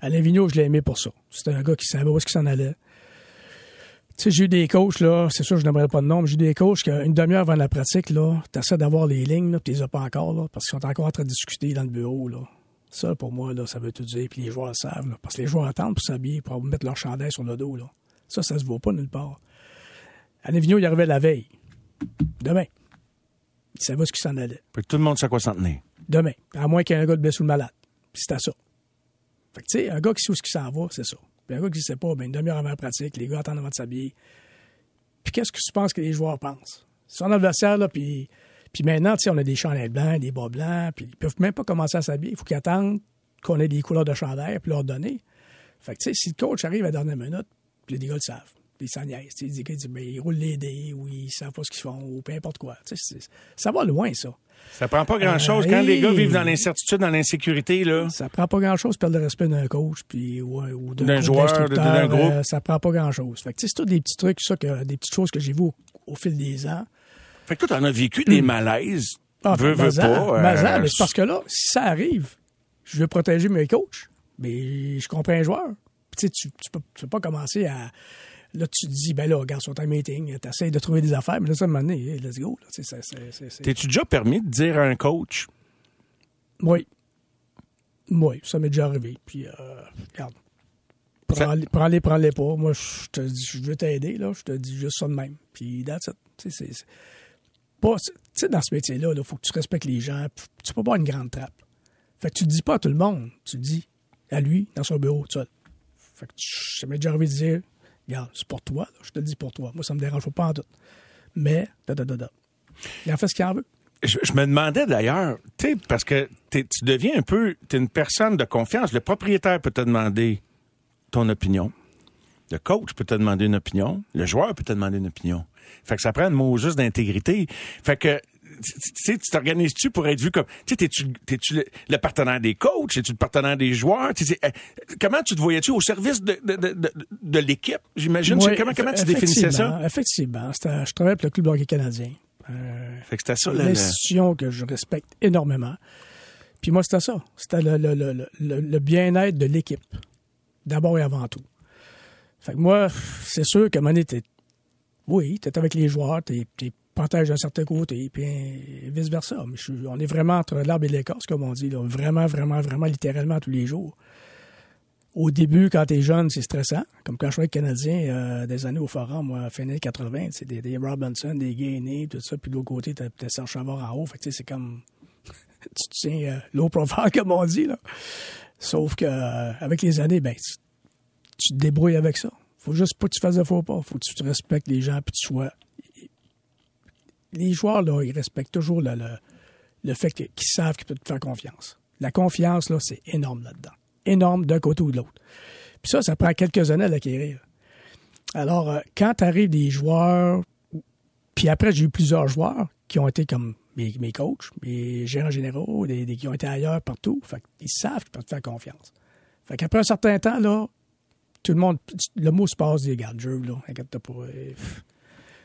E: Alain Vigneault, je l'ai aimé pour ça. C'était un gars qui savait où est-ce qu'il s'en allait. Tu sais, j'ai eu des coachs, là, c'est sûr, je n'aimerais pas de nom, mais j'ai eu des coachs qu'une demi-heure avant la pratique, là, t'essaies d'avoir les lignes, là, puis tu les as pas encore, là, parce qu'ils sont encore en train de discuter dans le bureau, là. Ça, pour moi, là, ça veut tout dire, puis les joueurs le savent, là, parce que les joueurs attendent pour s'habiller, pour mettre leur chandail sur le dos, là. Ça, ça se voit pas nulle part. Alain Vigneault, il arrivait la veille. Demain. Il savait où est-ce qu'il s'en allait.
C: Puis tout le monde sait à quoi s'en tenir.
E: Demain. À moins qu'il y ait un gars de blessé ou de malade. Puis c'était ça. Fait que, tu sais, un gars qui sait où est-ce qu'il s'en va, c'est ça. Puis un gars qui ne sait pas, ben, une demi-heure avant la pratique, les gars attendent avant de s'habiller. Puis qu'est-ce que tu penses que les joueurs pensent? Son adversaire, là, puis, puis maintenant, tu sais, on a des chandails blancs, des bas blancs, puis ils peuvent même pas commencer à s'habiller. Il faut qu'ils attendent qu'on ait des couleurs de chandail puis leur donner. Fait que, tu sais, si le coach arrive à la dernière minute, puis les gars le savent, ils s'en niaisent, ils disent, ben, ils roulent les dés, ou ils savent pas ce qu'ils font, ou peu importe quoi. Ça va loin, ça.
C: Ça prend pas grand-chose.
E: Euh,
C: Quand les gars vivent dans l'incertitude, dans l'insécurité, là,
E: Ça prend pas grand-chose perdre le respect d'un coach puis ouais, ou d'un
C: joueur, d'un groupe.
E: euh, ça prend pas grand-chose. Fait que c'est tous des petits trucs, ça, que, des petites choses que j'ai vues au, au fil des ans.
C: fait que toi, t'en as vécu des malaises.
E: Ah,
C: veux, pas. euh,
E: Mazan, mais c'est parce que là, si ça arrive, je veux protéger mes coachs, mais je comprends un joueur. Tu sais, tu, tu peux, tu peux pas commencer à. Là, tu te dis, ben là, regarde, sur un meeting, tu essaies de trouver des affaires, mais là, ça, à un moment donné, hey, let's go.
C: T'es-tu déjà permis de dire à un coach,
E: Oui. Oui, ça m'est déjà arrivé. Puis, euh, regarde. Prends-les, prends-les, prends-les pas. Moi, je te dis, je veux t'aider, là. Je te dis juste ça de même. Puis, that's it. Tu sais, c'est- pas- tu sais, dans ce métier-là, il faut que tu respectes les gens. Tu peux pas avoir une grande trappe. Fait que tu dis pas à tout le monde. Tu le dis à lui, dans son bureau, tout seul. Fait que ça m'est déjà arrivé de dire, c'est pour toi, là. Je te dis pour toi. Moi, ça me dérange pas en tout. Mais, da, da, da. Il en fait ce qu'il en veut.
C: Je, je me demandais d'ailleurs, tu sais, parce que tu deviens un peu, tu es une personne de confiance. Le propriétaire peut te demander ton opinion. Le coach peut te demander une opinion. Le joueur peut te demander une opinion. Fait que ça prend un mot juste d'intégrité. Fait que, tu tu tu t'organises-tu pour être vu comme, tu sais, t'es-tu, t'es-tu le, le partenaire des coachs? Es-tu le partenaire des joueurs? Tu euh, comment tu te voyais-tu au service de, de, de, de, de l'équipe, j'imagine?
E: Oui,
C: comment, comment tu définissais ça?
E: effectivement, Je travaillais pour le Club hockey canadien. Euh,
C: Fait que c'était ça, là.
E: une institution que je respecte énormément. Puis moi, c'était ça. C'était le, le- le- le- le bien-être de l'équipe, d'abord et avant tout. Fait que moi, c'est sûr moment donné, t'es- oui, tu es avec les joueurs, tu es protège d'un certain côté, puis vice-versa. Suis- on est vraiment entre l'arbre et l'écorce, comme on dit. Vraiment, vraiment, vraiment, littéralement tous les jours. Au début, quand t'es jeune, c'est stressant. Comme quand je le Canadien euh, des années au Forum, moi, fin des années 80, c'est des, des Robinson, des Gainey, tout ça. Puis de l'autre côté, t'as t'as Serge Chavard en haut. Fait que tu c'est comme... tu tiens euh, low profile, comme on dit, là. Sauf que euh, avec les années, ben, tu, tu te débrouilles avec ça. Faut juste pas que tu fasses de faux pas. Faut que tu respectes les gens puis tu sois... Les joueurs, là, ils respectent toujours le, le, fait qu'ils savent qu'ils peuvent te faire confiance. La confiance, là, c'est énorme là-dedans. Énorme d'un côté ou de l'autre. Puis ça, ça prend quelques années à l'acquérir. Alors, euh, quand arrivent des joueurs, puis après, j'ai eu plusieurs joueurs qui ont été comme mes, mes coachs, mes gérants généraux, des, qui ont été ailleurs partout. Fait qu'ils savent qu'ils peuvent te faire confiance. Fait qu'après un certain temps, là, tout le monde, le mot se passe, dit, regarde, Joe, là, inquiète-toi pas. euh,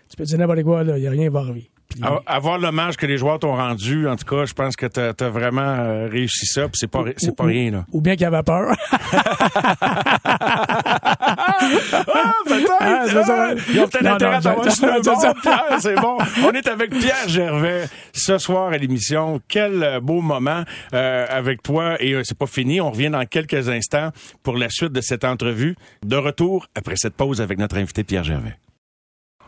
E: tu peux dire n'importe quoi, là, il n'y a rien va arriver. Puis-
C: Avoir l'hommage que les joueurs t'ont rendu, en tout cas, je pense que t'as as vraiment euh, réussi ça, puis c'est pas, pas
E: ou-
C: rien, là.
E: Ou bien qu'il avait peur.
C: Ah, peut-être! Ils ont peut-être intérêt à
E: c'est
C: bon. On est avec Pierre Gervais ce soir à l'émission. Quel euh, beau moment euh, avec toi. Et euh, c'est pas fini. On revient dans quelques instants pour la suite de cette entrevue. De retour après cette pause avec notre invité Pierre Gervais.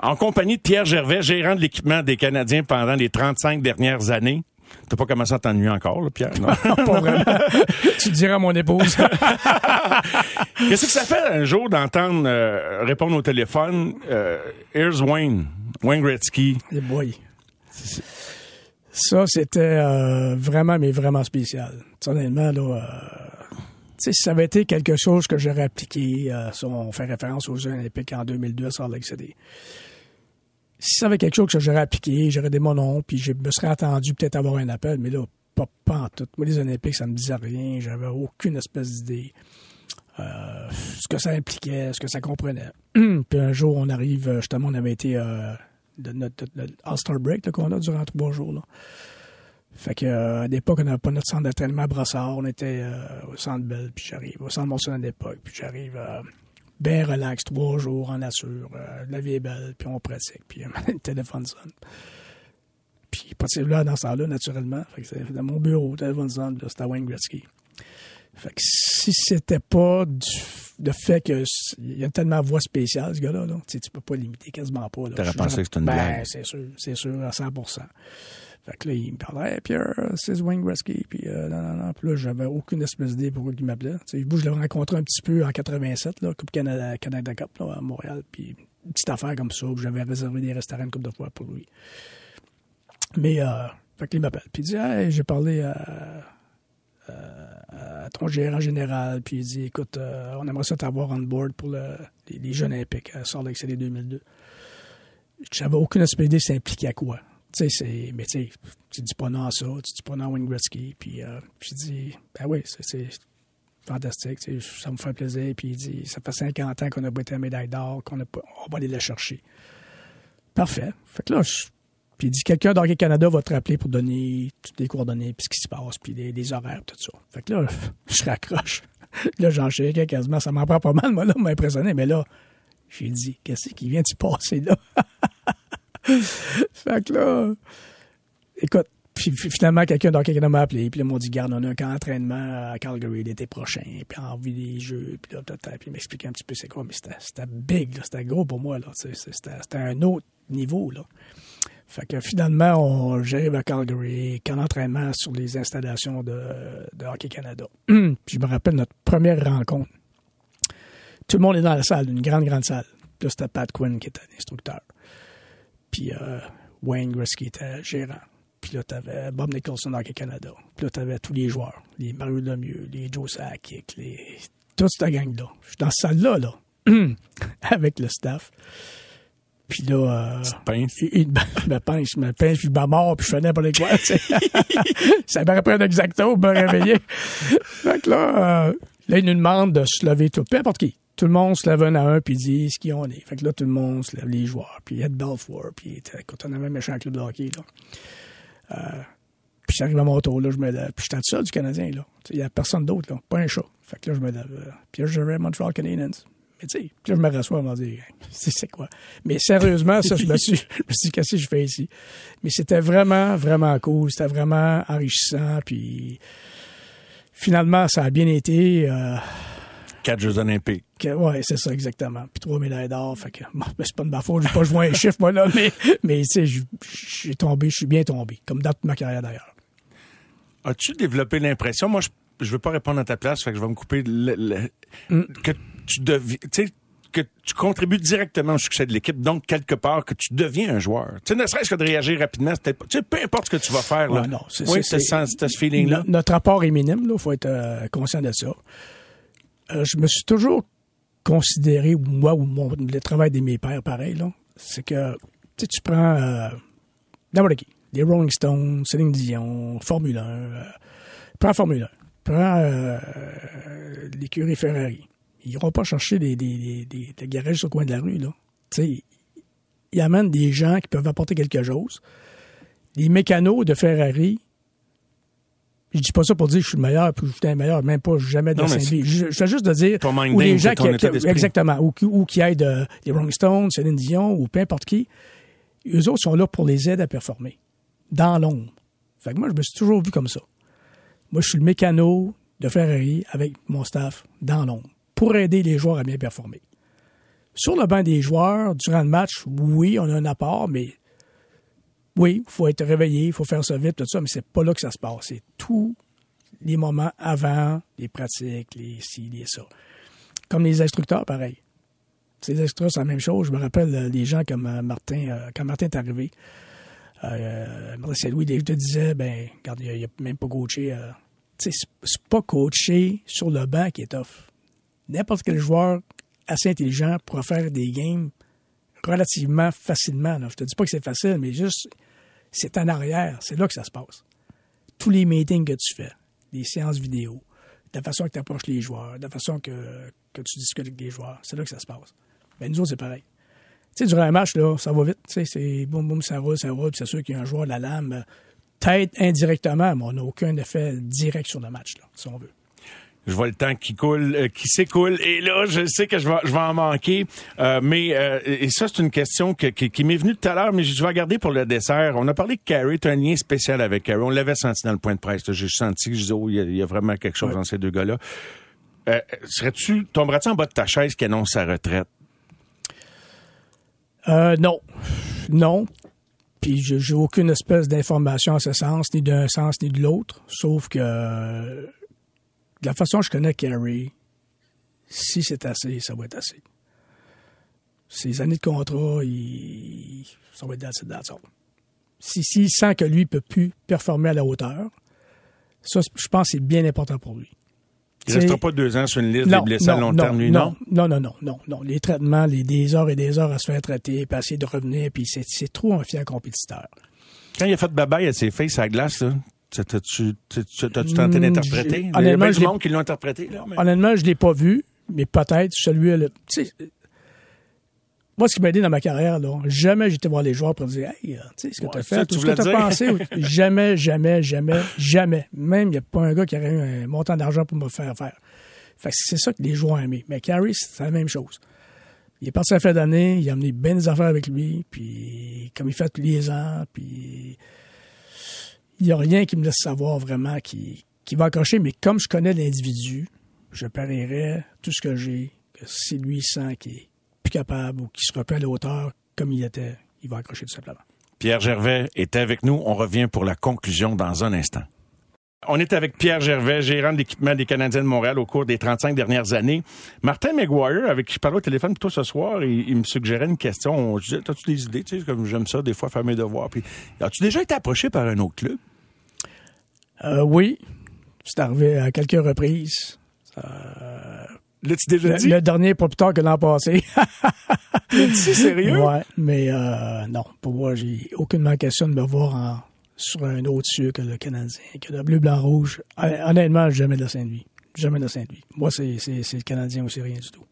C: En compagnie de Pierre Gervais, gérant de l'équipement des Canadiens pendant les 35 dernières années. T'as pas commencé à t'ennuyer encore, là, Pierre? Non?
E: pas vraiment. tu diras à mon épouse.
C: Qu'est-ce que ça fait un jour d'entendre euh, répondre au téléphone euh, Here's Wayne, Wayne Gretzky.
E: Eh boy. Ça, c'était euh, vraiment, mais vraiment spécial. Tu sais, Honnêtement, là, si ça avait été quelque chose que j'aurais appliqué, ça, on fait référence aux Jeux olympiques en 2002 à Salt Lake City. Si ça avait quelque chose que j'aurais appliqué, j'aurais des mon nom, puis je me serais attendu peut-être avoir un appel, mais là, pas, pas en tout. Moi, les Olympiques, ça me disait rien, j'avais aucune espèce d'idée. Euh, ce que ça impliquait, ce que ça comprenait. puis un jour, on arrive, euh, justement, on avait été euh, de notre, All-Star Break qu'on a durant trois jours. Là. Fait que euh, à l'époque, on n'avait pas notre centre d'entraînement à Brossard. On était euh, au centre Bell, puis j'arrive. Au centre Monson à l'époque, puis j'arrive bien relax, trois jours en nature. Euh, la vie est belle, puis on pratique. Puis euh, le téléphone sonne. Puis pas de là dans ce temps-là, naturellement. Fait que c'est dans mon bureau, le téléphone sonne, là, c'était Wayne Gretzky. Fait que si c'était pas du de fait que il y a tellement de voix spéciale, ce gars-là, là, tu sais, tu peux pas l'imiter quasiment pas. là.
C: T'aurais pensé que c'était une
E: ben,
C: blague.
E: c'est sûr, c'est sûr, à 100 Fait que là, il me parlait, hey, Pierre, c'est Wayne Gretzky, puis euh, non, non, non. Puis là, j'avais aucune espèce d'idée pourquoi il m'appelait. Je l'avais rencontré un petit peu en 87, là, Coupe Canada, Canada Cup, là, à Montréal, puis une petite affaire comme ça, où j'avais réservé des restaurants une couple de fois pour lui. Mais, euh, fait il m'appelle, puis il dit, hey, j'ai parlé à, euh, ton gérant général, puis il dit Écoute, euh, on aimerait ça t'avoir on board pour le, les, Jeux Olympiques à Salt Lake City 2002. J'avais aucune idée c'est impliqué à quoi. Tu sais, c'est. Mais tu sais, tu dis pas non à ça, tu dis pas non à Wayne Gretzky. Puis euh, je dis Ben oui, c'est fantastique, ça me fait plaisir. Puis il dit Ça fait 50 ans qu'on a battu la médaille d'or, qu'on on va aller la chercher. Parfait. Fait que là, je, puis il dit quelqu'un d'Hockey Canada va te rappeler pour donner toutes les coordonnées, puis ce qui se passe, puis les, horaires, tout ça. Fait que là, je raccroche. là, j'enchaîne quasiment. Ça m'en prend pas mal, moi, là, m'a impressionné. Mais là, j'ai dit, qu'est-ce qui vient de se passer là? fait que là, écoute, puis finalement, quelqu'un d'Hockey Canada m'a appelé, puis ils m'ont dit, garde, on a un camp d'entraînement à Calgary l'été prochain, puis envie des jeux, puis là, puis il m'expliquait un petit peu c'est quoi, mais c'était big, c'était gros pour moi, là. C'était un autre niveau, là. Fait que finalement, j'arrive à Calgary, qu'en entraînement sur les installations de, Hockey Canada. Puis je me rappelle notre première rencontre. Tout le monde est dans la salle, une grande, grande salle. Puis là, c'était Pat Quinn qui était l'instructeur. Puis euh, Wayne Gretzky était gérant. Puis là, t'avais Bob Nicholson Hockey Canada. Puis là, t'avais tous les joueurs. Les Mario Lemieux, les Joe Sakic, les... toute cette gang-là. Je suis dans cette salle-là, là, avec le staff. Puis là, euh,
C: pince.
E: Il, me pince, me pince, puis je mort, puis je fais n'importe quoi. ça me rappelle un exacto pour me réveiller. fait que là, euh, là, il nous demande de se lever tout, peu importe qui. Tout le monde se lève un à un, puis dit ce qui on est. Fait que là, tout le monde se lève, les joueurs, puis Ed Belfour, puis quand on avait un méchant club de hockey, là. Euh, puis j'arrive à mon tour, là, je me lève. Puis j'étais tout seul du Canadien, là. Il n'y a personne d'autre, là. Pas un chat. Fait que là, je me lève. Euh, puis là, je vais Montreal Canadiens. Mais tu sais, je me rassois, on va dire, c'est quoi? Mais sérieusement, ça, je me suis, je me suis cassé, je fais ici? Mais c'était vraiment, vraiment cool. C'était vraiment enrichissant. Puis finalement, ça a bien été. Euh,
C: Quatre Jeux olympiques.
E: Oui, c'est ça, exactement. Puis trois médailles d'or. Fait que, bon, c'est pas de ma faute. J'ai pas joué un chiffre, moi, là. Mais, mais tu sais, j'ai tombé, je suis bien tombé. Comme dans toute ma carrière, d'ailleurs.
C: As-tu développé l'impression, moi, je je veux pas répondre à ta place, fait que je vais me couper le, mm. que tu deviens, que tu contribues directement au succès de l'équipe, donc quelque part que tu deviens un joueur. Tu sais, ne serait-ce que de réagir rapidement, tu sais, peu importe ce que tu vas faire. Là.
E: non,
C: c'est oui, c'est ce feeling-là.
E: Notre rapport est minime, il faut être euh, conscient de ça. Euh, je me suis toujours considéré, moi ou le travail de mes pères, pareil, là, c'est que tu prends euh, qui? Les Rolling Stones, Céline Dion, Formule 1, euh, prends Formule 1 prends euh, l'écurie Ferrari. Ils n'iront pas chercher des, garages sur le coin de la rue. Là. sais, ils amènent des gens qui peuvent apporter quelque chose. Les mécanos de Ferrari, je dis pas ça pour dire que je suis le meilleur, puis je suis le meilleur, même pas jamais dans sa vie. Je, je juste de dire,
C: ou
E: les gens qui, exactement, ou, ou qui aident euh, les Rolling Stones, Céline Dion, ou peu importe qui, eux autres sont là pour les aider à performer, dans l'ombre. Fait que moi, je me suis toujours vu comme ça. Moi, je suis le mécano de Ferrari avec mon staff dans l'ombre pour aider les joueurs à bien performer. Sur le banc des joueurs, durant le match, oui, on a un apport, mais oui, il faut être réveillé, il faut faire ça vite, tout ça, mais c'est pas là que ça se passe. C'est tous les moments avant les pratiques, les ci, les ça. Comme les instructeurs, pareil. Ces instructeurs, c'est la même chose. Je me rappelle euh, des gens comme euh, Martin, euh, quand Martin est arrivé, euh, Louis, je te disais, ben, regarde, il a même pas coaché. Euh, c'est pas coaché sur le banc qui est tough. N'importe quel joueur assez intelligent pourra faire des games relativement facilement. Là. Je te dis pas que c'est facile, mais juste, c'est en arrière. C'est là que ça se passe. Tous les meetings que tu fais, les séances vidéo, la façon que tu approches les joueurs, la façon que, que tu discutes avec les joueurs, c'est là que ça se passe. Ben, nous autres, c'est pareil sais, durant un match, là, ça va vite. C'est boum, boum, ça roule, ça roule. c'est sûr qu'il y a un joueur de la lame, euh, peut-être indirectement, mais on n'a aucun effet direct sur le match, là, si on veut.
C: Je vois le temps qui coule, euh, qui s'écoule, et là, je sais que je vais, je vais en manquer. Euh, mais et ça, c'est une question qui, m'est venue tout à l'heure, mais je vais garder pour le dessert. On a parlé de Carey, tu as un lien spécial avec Carey. On l'avait senti dans le point de presse. J'ai senti, je disais, oh, il y, a vraiment quelque chose dans ces deux gars-là. serais-tu, tomberais-tu en bas de ta chaise qui annonce sa retraite?
E: Euh, non. Non. Puis j'ai aucune espèce d'information en ce sens, ni d'un sens ni de l'autre. Sauf que de la façon que je connais Kerry, si c'est assez, ça va être assez. Ces années de contrat, il, ça va être assez Si, s'il sent que lui ne peut plus performer à la hauteur, Ça, je pense que c'est bien important pour lui.
C: Il ne restera pas deux ans sur une liste des blessés à long terme, lui,
E: non? Non, non, non, non, non. Les traitements, les, des heures et des heures à se faire traiter, puis essayer de revenir, puis c'est trop un fier compétiteur.
C: Quand il a fait babaille à ses filles à la glace, T'as-tu tenté hmm, d'interpréter? Il y a bien du monde qui l'ont interprété. Là,
E: Honnêtement, je ne l'ai pas vu, mais peut-être celui là. Moi, ce qui m'a aidé dans ma carrière, là, jamais j'étais voir les joueurs pour dire Hey, euh, tu sais, ce que tu as fait, tout ce que tu as pensé. jamais, jamais, jamais, jamais. Même, il n'y a pas un gars qui aurait eu un montant d'argent pour me faire faire. Fait c'est ça que les joueurs aimé. Mais Carrie, c'est la même chose. Il est parti à la fin d'année, il a amené bien des affaires avec lui, puis comme il fait tous les ans, puis il n'y a rien qui me laisse savoir vraiment qui, va accrocher, mais comme je connais l'individu, je parierais tout ce que j'ai, que si lui sent qu'il est plus capable ou qu'il se plus à la hauteur comme il était, il va accrocher tout simplement.
C: Pierre Gervais est avec nous. On revient pour la conclusion dans un instant. On est avec Pierre Gervais, gérant de l'équipement des Canadiens de Montréal au cours des 35 dernières années. Martin McGuire, avec qui je parlais au téléphone plutôt ce soir, il, me suggérait une question. Je disais, as-tu des idées? Tu sais, comme j'aime ça, des fois, faire mes devoirs. Puis, as-tu déjà été approché par un autre club?
E: Euh, oui. C'est arrivé à quelques reprises. Euh,
C: L'as-tu déjà dit?
E: Le dernier, pas plus tard que l'an passé.
C: T'es sérieux?
E: Ouais, mais euh, non, pour moi, j'ai aucunement question de me voir en, sur un autre cieux que le Canadien, que le bleu, blanc, rouge. Honnêtement, jamais de Saint-Louis. Jamais de Saint-Louis. Moi, c'est le Canadien ou c'est rien du tout.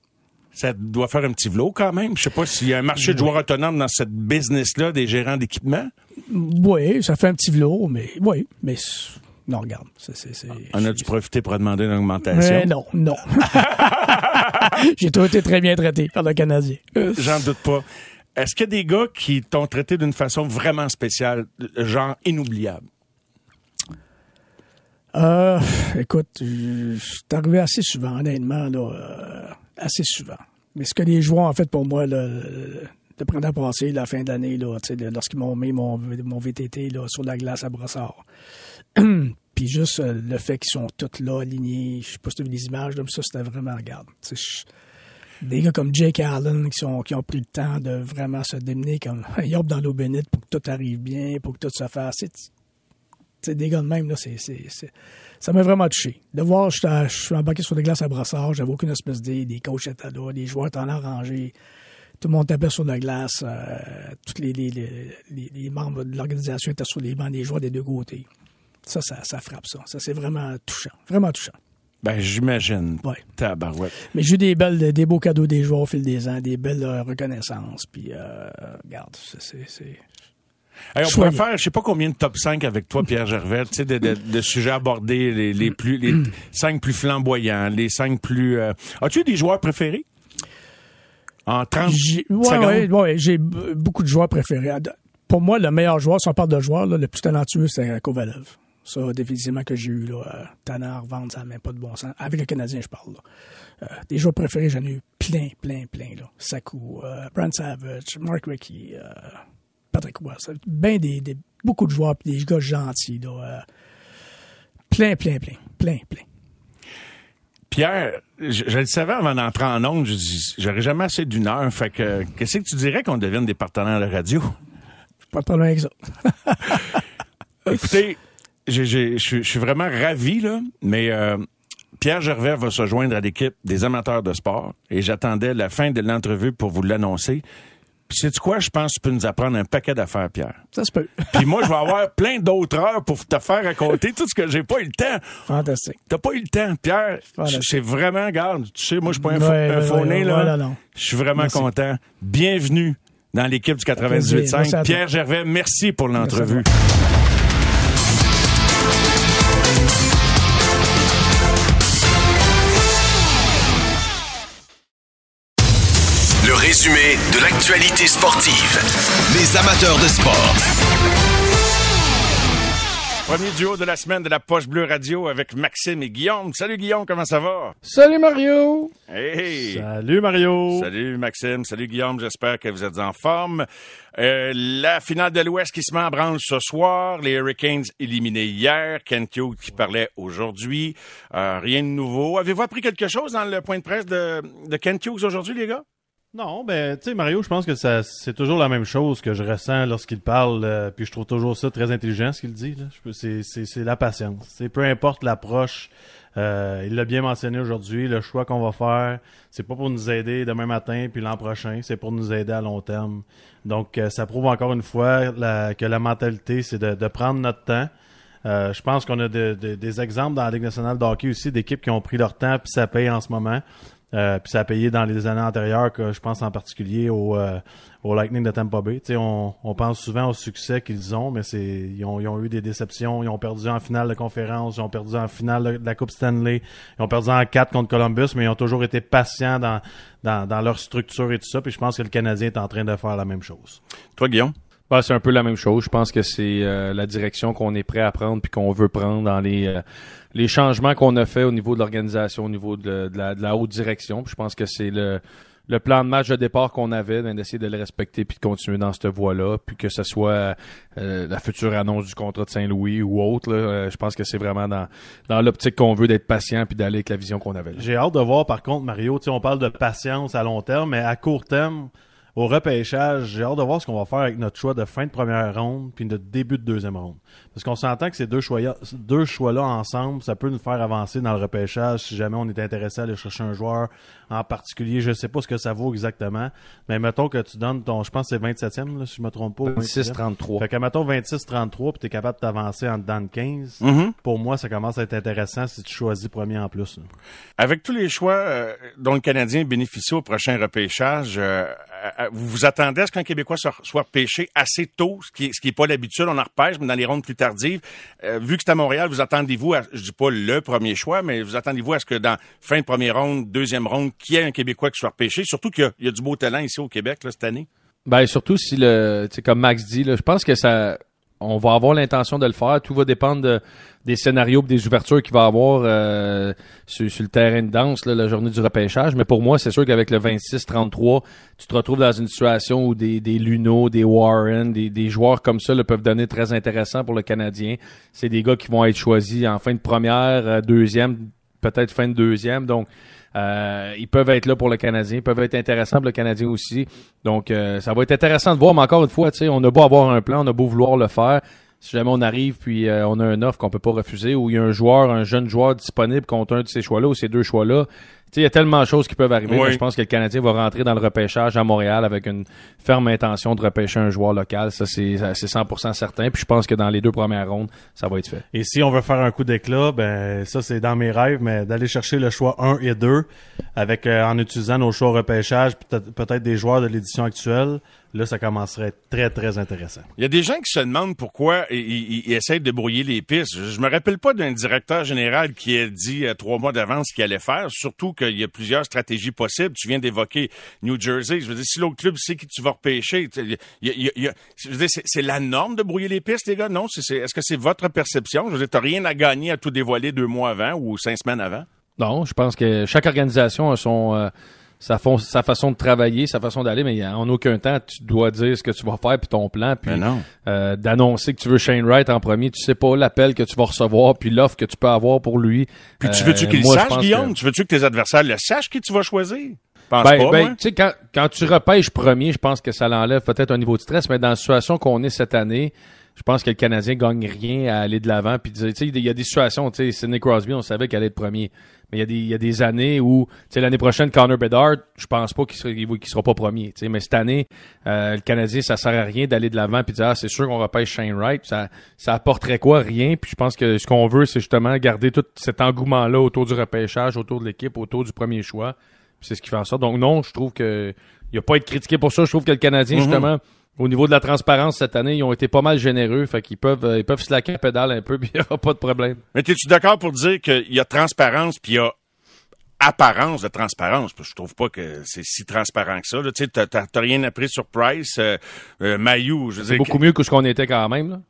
C: Ça doit faire un petit vlot quand même. Je sais pas s'il y a un marché de joueurs autonomes dans cette business-là des gérants d'équipement.
E: Oui, ça fait un petit vlot, mais oui, mais non, regarde.
C: On a dû profiter pour demander une augmentation?
E: non, non. J'ai toujours été très bien traité par le Canadien.
C: J'en doute pas. Est-ce qu'il y a des gars qui t'ont traité d'une façon vraiment spéciale, genre inoubliable?
E: Euh, écoute, c'est arrivé assez souvent, honnêtement, là, euh, assez souvent. Mais ce que les joueurs ont fait pour moi, là, le printemps passé, la fin de l'année, lorsqu'ils m'ont mis mon, mon VTT là, sur la glace à Brossard. Puis juste euh, le fait qu'ils sont tous là, alignés, je sais pas si tu as vu les images, comme ça, c'était vraiment, regarde. Des gars comme Jake Allen qui, qui ont pris le temps de vraiment se démener comme yop dans l'eau bénite pour que tout arrive bien, pour que tout se fasse. C'est des gars de même, là, c'est, ça m'a vraiment touché. De voir, je, suis embarqué sur des glaces à brassard, j'avais aucune espèce d'idée, des coachs étaient là, les joueurs étaient en rangée, tout le monde tapait sur la glace, euh, tous les, les, les, les, membres de l'organisation étaient sur les bancs des joueurs des deux côtés. Ça, ça, frappe ça. Ça, c'est vraiment touchant. Vraiment touchant.
C: Ben, j'imagine.
E: Ouais.
C: Tabarouette.
E: Mais j'ai eu des belles, des beaux cadeaux des joueurs au fil des ans, des belles euh, reconnaissances. Puis, euh, regarde, c'est.
C: on pourrait faire, je sais pas combien de top 5 avec toi, Pierre Gervais, tu sais, de, de, sujets abordés, les, les plus, les cinq plus flamboyants, les cinq plus. Euh, as-tu des joueurs préférés? En 30
E: secondes? Oui, j'ai beaucoup de joueurs préférés. Pour moi, le meilleur joueur, si on parle de joueur, le plus talentueux, c'est Kovalev. Ça, définitivement, que j'ai eu, là, euh, Tanner, Vance, ça n'a même pas de bon sens. Avec le Canadien, je parle, là. Euh, des joueurs préférés, j'en ai eu plein, plein, plein, là. Saku, euh, Brent Savage, Mark Rickey, euh, Patrick West. Ben des, des, beaucoup de joueurs, des gars gentils, là. plein, plein, plein, plein, plein.
C: Pierre, je, le savais avant d'entrer en ondes, j'aurais jamais assez d'une heure. Fait que, qu'est-ce que tu dirais qu'on devienne des partenaires de radio?
E: Pas de problème avec ça.
C: Écoutez, je suis vraiment ravi, là, mais euh, Pierre Gervais va se joindre à l'équipe des amateurs de sport et j'attendais la fin de l'entrevue pour vous l'annoncer. Puis sais-tu quoi? Je pense que tu peux nous apprendre un paquet d'affaires, Pierre.
E: Ça se peut.
C: Puis moi, je vais avoir plein d'autres heures pour te faire raconter tout ce que j'ai pas eu le temps.
E: Fantastique.
C: T'as pas eu le temps, Pierre. C'est vraiment, garde, tu sais, moi, je suis pas un, ouais, là. Je suis vraiment content. Bienvenue dans l'équipe du 98.5. Pierre Gervais, merci pour l'entrevue.
B: Résumé de l'actualité sportive. Les amateurs de sport.
C: Premier duo de la semaine de la Poche Bleue Radio avec Maxime et Guillaume. Salut Guillaume, comment ça va?
A: Salut Mario!
C: Hey!
A: Salut Mario!
C: Salut Maxime, salut Guillaume, j'espère que vous êtes en forme. Euh, la finale de l'Ouest qui se met en branle ce soir, les Hurricanes éliminés hier, Ken Hughes qui parlait aujourd'hui, euh, rien de nouveau. Avez-vous appris quelque chose dans le point de presse de, de Ken Hughes aujourd'hui les gars?
F: Non, ben, tu sais, Mario, je pense que ça, c'est toujours la même chose que je ressens lorsqu'il parle, euh, puis je trouve toujours ça très intelligent ce qu'il dit. C'est, c'est, c'est la patience. C'est peu importe l'approche. euh, il l'a bien mentionné aujourd'hui. Le choix qu'on va faire, c'est pas pour nous aider demain matin puis l'an prochain, c'est pour nous aider à long terme. Donc, euh, ça prouve encore une fois que la mentalité, c'est de, prendre notre temps. Je pense qu'on a de- de- des exemples dans la Ligue nationale de hockey aussi d'équipes qui ont pris leur temps puis ça paye en ce moment. Euh, puis ça a payé dans les années antérieures, que je pense en particulier au, euh, au Lightning de Tampa Bay. Tu sais, on, on pense souvent au succès qu'ils ont, mais c'est ils ont, ils ont eu des déceptions. Ils ont perdu en finale de conférence, ils ont perdu en finale de, de la Coupe Stanley, ils ont perdu en 4 contre Columbus, mais ils ont toujours été patients dans, dans, dans leur structure et tout ça. Puis je pense que le Canadien est en train de faire la même chose.
C: Toi, Guillaume?
A: Bah, c'est un peu la même chose. Je pense que c'est euh, la direction qu'on est prêt à prendre puis qu'on veut prendre dans les euh, les changements qu'on a fait au niveau de l'organisation, au niveau de, de la, de la haute direction. Je pense que c'est le le plan de match de départ qu'on avait, ben, d'essayer de le respecter puis de continuer dans cette voie-là, puis que ce soit euh, la future annonce du contrat de Saint-Louis ou autre. là, euh, je pense que c'est vraiment dans dans l'optique qu'on veut d'être patient puis d'aller avec la vision qu'on avait.
F: J'ai hâte de voir, par contre, Mario, on parle de patience à long terme, mais à court terme, au repêchage, j'ai hâte de voir ce qu'on va faire avec notre choix de fin de première ronde puis notre début de deuxième ronde. Parce qu'on s'entend que ces deux choix deux choix-là ensemble, ça peut nous faire avancer dans le repêchage si jamais on est intéressé à aller chercher un joueur en particulier. Je sais pas ce que ça vaut exactement, mais mettons que tu donnes ton, je pense que c'est 27e, là, si je me trompe pas. ou 26e.
A: 6-33.
F: Fait que mettons 26-33 puis t'es capable de t'avancer en dedans de 15.
C: Mhm.
F: Pour moi, ça commence à être intéressant si tu choisis premier en plus. là.
C: Avec tous les choix euh, dont le Canadien bénéficie au prochain repêchage, euh, vous vous attendez à ce qu'un Québécois soit, soit repêché assez tôt, ce qui, est- ce qui est pas l'habitude, on en repêche, mais dans les rondes plus tardives. Euh, vu que c'est à Montréal, vous attendez-vous, à, je dis pas le premier choix, mais vous attendez-vous à ce que dans fin de première ronde, deuxième ronde, qu'il y un Québécois qui soit repêché, surtout qu'il y y a du beau talent ici au Québec là, cette année.
A: Ben surtout si le, comme Max dit, là, je pense que ça, on va avoir l'intention de le faire. Tout va dépendre de- des scénarios, des ouvertures qu'il va avoir euh, sur, sur le terrain de danse là, la journée du repêchage. Mais pour moi, c'est sûr qu'avec le 26-33, tu te retrouves dans une situation où des, des Luno, des Warren, des, des joueurs comme ça là, peuvent donner très intéressant pour le Canadien. C'est des gars qui vont être choisis en fin de première, euh, deuxième, peut-être fin de deuxième. Donc euh, ils peuvent être là pour le Canadien, ils peuvent être intéressants pour le Canadien aussi. Donc, euh, ça va être intéressant de voir, mais encore une fois, on a beau avoir un plan, on a beau vouloir le faire. Si jamais on arrive puis euh, on a un offre qu'on peut pas refuser ou il y a un joueur, un jeune joueur disponible contre un de ces choix-là ou ces deux choix-là, il y a tellement de choses qui peuvent arriver.
C: Oui.
A: mais je pense que le Canadien va rentrer dans le repêchage à Montréal avec une ferme intention de repêcher un joueur local. Ça, c'est c'est 100% certain. Puis je pense que dans les deux premières rondes, ça va être fait.
F: Et si on veut faire un coup d'éclat, ben ça c'est dans mes rêves, mais d'aller chercher le choix 1 et 2 avec euh, en utilisant nos choix repêchage, peut-être peut-être des joueurs de l'édition actuelle, là ça commencerait à être très très intéressant.
C: Il y a des gens qui se demandent pourquoi ils, ils- ils essayent de brouiller les pistes. Je, me rappelle pas d'un directeur général qui ait dit euh, trois mois d'avance ce qu'il allait faire, surtout qu'il y a plusieurs stratégies possibles. Tu viens d'évoquer New Jersey. Je veux dire, si l'autre club sait qui tu vas repêcher, tu- il y a- il y a- il y a- je veux dire, c'est, c'est la norme de brouiller les pistes, les gars? Non? Est-ce que c'est votre perception? Je veux dire, t'as rien à gagner à tout dévoiler deux mois avant ou cinq semaines avant?
A: Non, je pense que chaque organisation a son euh, sa, sa façon de travailler, sa façon d'aller, mais en aucun temps tu dois dire ce que tu vas faire puis ton plan, puis euh, d'annoncer que tu veux Shane Wright en premier. Tu sais pas l'appel que tu vas recevoir puis l'offre que tu peux avoir pour lui.
C: Puis tu
A: Euh,
C: veux-tu qu'il
A: moi, je
C: sache, Guillaume?
A: que-
C: Tu veux-tu que tes adversaires le sachent qui tu vas choisir? Pense
A: Ben,
C: pas,
A: ben,
C: moi.
A: tu sais, quand, quand tu repêches premier, je pense que ça l'enlève peut-être un niveau de stress, mais dans la situation qu'on est cette année, je pense que le Canadien gagne rien à aller de l'avant. Puis, tu sais, il y a des situations, tu sais, Sidney Crosby, on savait qu'elle allait être premier. Mais il y, a des, il y a des années où, tu sais, l'année prochaine, Connor Bedard, je pense pas qu'il sera, qu'il sera pas premier. Tu sais, mais cette année, euh, le Canadien, ça sert à rien d'aller de l'avant puis de dire, ah, c'est sûr qu'on repêche Shane Wright. Ça, ça apporterait quoi? Rien. Puis je pense que ce qu'on veut, c'est justement garder tout cet engouement-là autour du repêchage, autour de l'équipe, autour du premier choix. C'est ce qui fait en sorte. Donc non, je trouve que il a pas à être critiqué pour ça. Je trouve que le Canadien, justement, au niveau de la transparence cette année, ils ont été pas mal généreux. Fait qu'ils peuvent, euh, ils peuvent slacker la pédale un peu, puis il n'y aura pas de problème.
C: Mais es-tu d'accord pour dire qu'il y a transparence puis il y a apparence de transparence? Parce que je trouve pas que c'est si transparent que ça. Tu sais, t'as- rien appris sur Price, euh, euh, veux
A: C'est beaucoup mieux que ce qu'on était quand même. Là.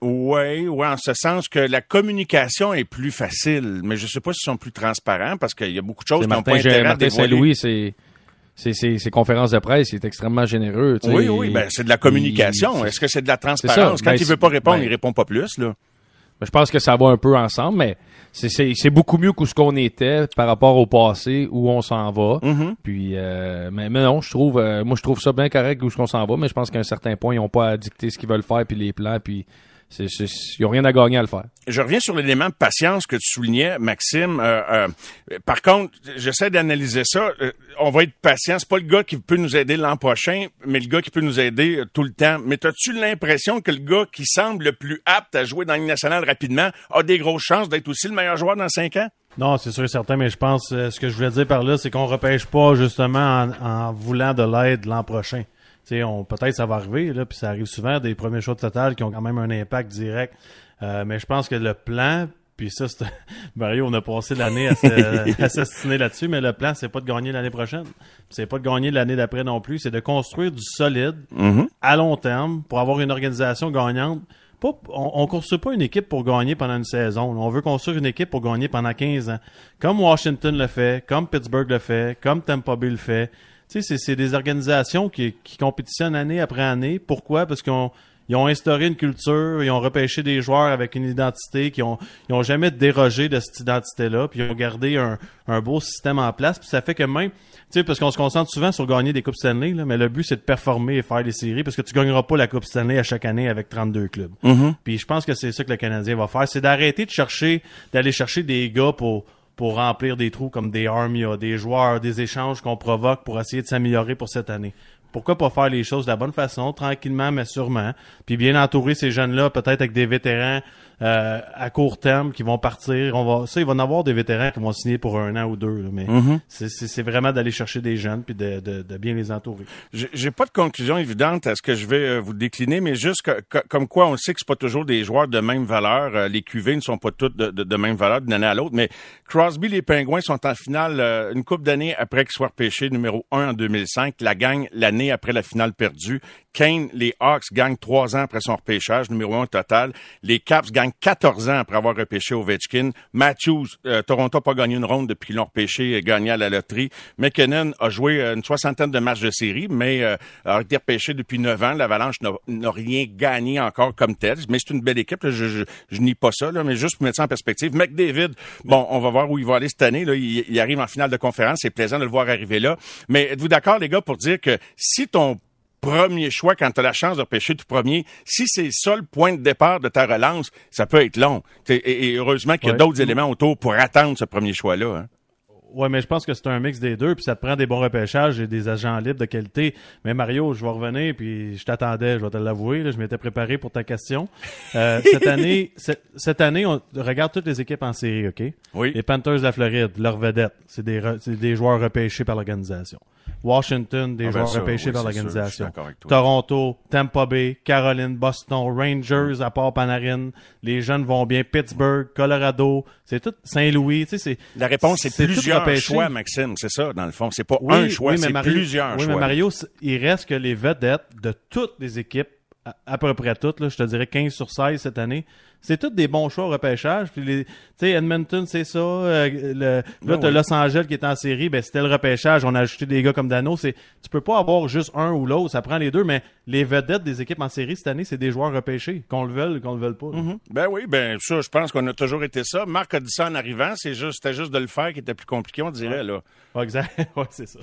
C: Oui, ouais, en ce sens que la communication est plus facile, mais je sais pas s'ils sont plus transparents parce qu'il y a beaucoup de choses qui n'ont pas
A: Martin,
C: intérêt à
A: Martin. Saint-Louis, c'est c'est- c'est- ses conférences de presse, il est extrêmement généreux. tu sais.
C: Oui, oui, ben c'est de la communication. Est-ce que c'est de la transparence? Quand
A: Ben,
C: il veut pas répondre,
A: ben-
C: il répond pas plus, là.
A: Je pense que ça va un peu ensemble, mais c'est- c'est c'est beaucoup mieux que ce qu'on était par rapport au passé où on s'en va.
C: Mhm.
A: Puis, euh, mais, mais non, je trouve, euh, moi je trouve ça bien correct où ce qu'on s'en va, mais je pense qu'à un certain point, ils n'ont pas à dicter ce qu'ils veulent faire puis les plans, puis ils n'ont rien à gagner à le faire.
C: Je reviens sur l'élément de patience que tu soulignais, Maxime. Euh, euh, par contre, j'essaie d'analyser ça. Euh, on va être patient. C'est pas le gars qui peut nous aider l'an prochain, mais le gars qui peut nous aider euh, tout le temps. Mais as-tu l'impression que le gars qui semble le plus apte à jouer dans Ligue nationale rapidement a des grosses chances d'être aussi le meilleur joueur dans cinq ans?
F: Non, c'est sûr et certain, mais je pense, euh, ce que je voulais dire par là, c'est qu'on repêche pas justement en, en voulant de l'aide l'an prochain. Tu sais, on, peut-être ça va arriver, là, puis ça arrive souvent, des premiers choix de total qui ont quand même un impact direct. Euh, mais je pense que le plan, puis ça, c'est, Mario, on a passé l'année à, se- à s'astiner là-dessus, mais le plan, c'est pas de gagner l'année prochaine. C'est pas de gagner l'année d'après non plus, c'est de construire du solide à long terme pour avoir une organisation gagnante. Pas, on, on construit pas une équipe pour gagner pendant une saison. On veut construire une équipe pour gagner pendant 15 ans. Comme Washington le fait, comme Pittsburgh le fait, comme Tampa Bay le fait. Tu sais, c'est- des organisations qui, qui compétitionnent année après année. Pourquoi? Parce qu'on ils ont instauré une culture, ils ont repêché des joueurs avec une identité, qui ont, ils ont jamais dérogé de cette identité-là, puis ils ont gardé un, un beau système en place, puis ça fait que même, tu sais, parce qu'on se concentre souvent sur gagner des Coupes Stanley, là, mais le but c'est de performer et faire les séries, parce que tu gagneras pas la Coupe Stanley à chaque année avec 32 clubs. Puis je pense que c'est ça que le Canadien va faire, c'est d'arrêter de chercher, d'aller chercher des gars pour pour remplir des trous comme des Armia, des joueurs, des échanges qu'on provoque pour essayer de s'améliorer pour cette année. Pourquoi pas faire les choses de la bonne façon, tranquillement mais sûrement, puis bien entourer ces jeunes-là, peut-être avec des vétérans euh, à court terme qui vont partir. On va, ça, il va en avoir des vétérans qui vont signer pour un an ou deux, là, mais c'est- c'est c'est vraiment d'aller chercher des jeunes puis de, de, de bien les entourer.
C: J'ai j'ai pas de conclusion évidente à ce que je vais euh, vous décliner, mais juste que- que- comme quoi on sait que c'est pas toujours des joueurs de même valeur. Euh, les QV ne sont pas toutes de, de- de même valeur d'une année à l'autre, mais Crosby, les Pingouins sont en finale euh, une coupe d'années après qu'ils soient repêchés numéro 1 en 2005. La gagne l'année après la finale perdue. Kane, les Hawks gagnent trois ans après son repêchage, numéro 1 au total. Les Caps gagnent 14 ans après avoir repêché Ovechkin. Matthews, euh, Toronto n'a pas gagné une ronde depuis qu'ils l'ont repêché et gagné à la loterie. McKinnon a joué euh, une soixantaine de matchs de série, mais euh, a été repêché depuis 9 ans. L'Avalanche n'a- rien gagné encore comme tel. Mais c'est une belle équipe. Je, je, je nie pas ça, là, mais juste pour mettre ça en perspective. McDavid, bon, on va voir où il va aller cette année. Là. Il, il arrive en finale de conférence. C'est plaisant de le voir arriver là. Mais êtes-vous d'accord, les gars, pour dire que si ton premier choix quand tu as la chance de repêcher tout premier. Si c'est ça le point de départ de ta relance, ça peut être long. T'sais, Et, et heureusement qu'il y a
F: Ouais.
C: d'autres éléments autour pour attendre ce premier choix-là. hein.
F: Ouais, mais je pense que c'est un mix des deux, puis ça te prend des bons repêchages et des agents libres de qualité. Mais Mario, je vais revenir, puis je t'attendais, je vais te l'avouer, je m'étais préparé pour ta question. Euh, cette année, cette, année, on regarde toutes les équipes en série, ok?
C: Oui.
F: Les Panthers de la Floride, leur vedette, c'est des, re- des joueurs repêchés par l'organisation. Washington, des
C: Ah ben
F: joueurs
C: ça,
F: repêchés
C: oui,
F: par l'organisation. Toronto, Tampa Bay, Caroline, Boston, Rangers, à part Panarin, les jeunes vont bien, Pittsburgh, Colorado, c'est tout Saint-Louis, tu sais, c'est
C: La réponse, c'est plusieurs choix, Maxime. C'est ça, dans le fond. C'est pas
F: Oui,
C: un choix,
F: oui, mais
C: c'est plusieurs
F: oui,
C: choix.
F: mais Mario, il reste que les vedettes de toutes les équipes, à, à peu près toutes, là, je te dirais 15 sur 16 cette année, c'est tous des bons choix au repêchage. Puis les, tu sais, Edmonton, c'est ça. euh, le, là,
C: Ben
F: t'as. Los Angeles qui est en série, ben c'était le repêchage. On a ajouté des gars comme Dano. C'est, tu peux pas avoir juste un ou l'autre. Ça prend les deux. Mais les vedettes des équipes en série cette année, c'est des joueurs repêchés, qu'on le veuille, qu'on le veuille pas. là.
C: Ben oui, ben ça, je pense qu'on a toujours été ça. Marc a dit ça en arrivant. C'est juste, c'était juste de le faire qui était plus compliqué, on dirait, là.
F: Ouais, exact. ouais, c'est ça.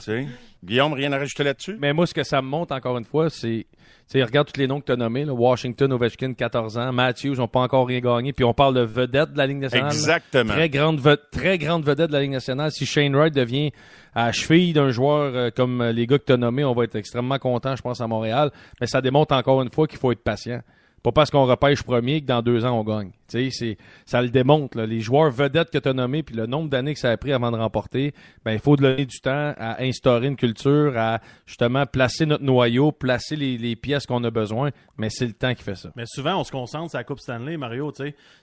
C: Guillaume, rien à rajouter là-dessus?
A: Mais moi, ce que ça me montre, encore une fois, c'est. Tu sais, regarde tous les noms que tu as nommés. là. Washington, Ovechkin, 14 ans. Matthews, n'ont pas encore rien gagné. Puis on parle de vedette de la Ligue nationale.
C: Exactement.
A: Très grande, ve- très grande vedette de la Ligue nationale. Si Shane Wright devient à cheville d'un joueur euh, comme les gars que tu as nommés, on va être extrêmement content, je pense, à Montréal. Mais ça démontre encore une fois qu'il faut être patient. Pas parce qu'on repêche premier que dans deux ans, on gagne. C'est, ça le démontre. Les joueurs vedettes que tu as nommés, puis le nombre d'années que ça a pris avant de remporter, ben il faut donner du temps à instaurer une culture, à justement placer notre noyau, placer les, pièces qu'on a besoin. Mais c'est le temps qui fait ça.
F: Mais souvent, on se concentre sur la Coupe Stanley, Mario.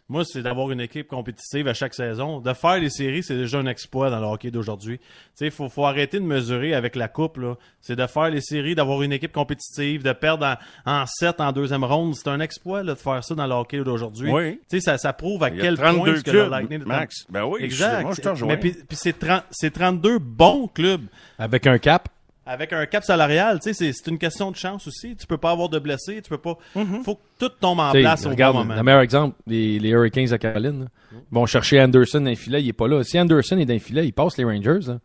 F: Moi, c'est d'avoir une équipe compétitive à chaque saison. De faire les séries, c'est déjà un exploit dans le hockey d'aujourd'hui. Sais, faut, faut arrêter de mesurer avec la Coupe. C'est de faire les séries, d'avoir une équipe compétitive, de perdre en, en 7 en deuxième ronde. C'est un exploit, là, de faire ça dans le hockey d'aujourd'hui.
C: Oui.
F: Tu sais, ça, ça prouve à
C: Il y a
F: quel
C: 32
F: point que
C: clubs,
F: le Lightning...
C: Max. Ben oui,
F: exact.
C: moi, je te rejoins.
F: Mais puis, puis c'est 30 c'est 32 bons clubs.
A: Avec un cap.
F: avec un cap salarial, tu sais, c'est- c'est une question de chance aussi. Tu peux pas avoir de blessés, tu peux pas. Faut que tout tombe en
A: T'sais,
F: place au bon moment.
A: le meilleur exemple, les, les Hurricanes de Caroline. là. Ils vont chercher Anderson dans le filet, il est pas là. Si Anderson est dans le filet, il passe les Rangers. hein.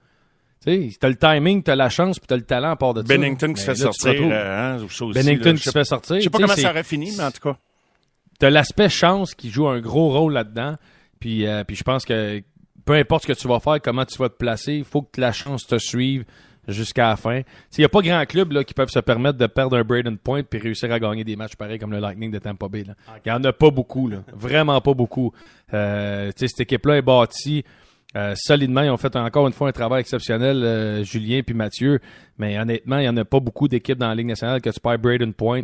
A: Tu sais, t'as le timing, t'as la chance, puis t'as le talent à part de ça.
C: Bennington qui se fait
A: tu
C: sortir. euh, hein, aussi,
A: Bennington
C: là,
A: qui se fait sortir.
C: Je sais pas
A: Tu
C: comment ça aurait fini, mais en tout cas.
A: T'as l'aspect chance qui joue un gros rôle là-dedans. Puis, euh, puis je pense que peu importe ce que tu vas faire, comment tu vas te placer, il faut que la chance te suive jusqu'à la fin. Il n'y a pas grand club là, qui peuvent se permettre de perdre un Braden Point puis réussir à gagner des matchs pareils comme le Lightning de Tampa Bay. Il n'y en a pas beaucoup. Là. Vraiment pas beaucoup. Euh, tu sais, cette équipe-là est bâtie euh, solidement. Ils ont fait encore une fois un travail exceptionnel, euh, Julien puis Mathieu. Mais honnêtement, il n'y en a pas beaucoup d'équipes dans la Ligue nationale que tu perds Braden Point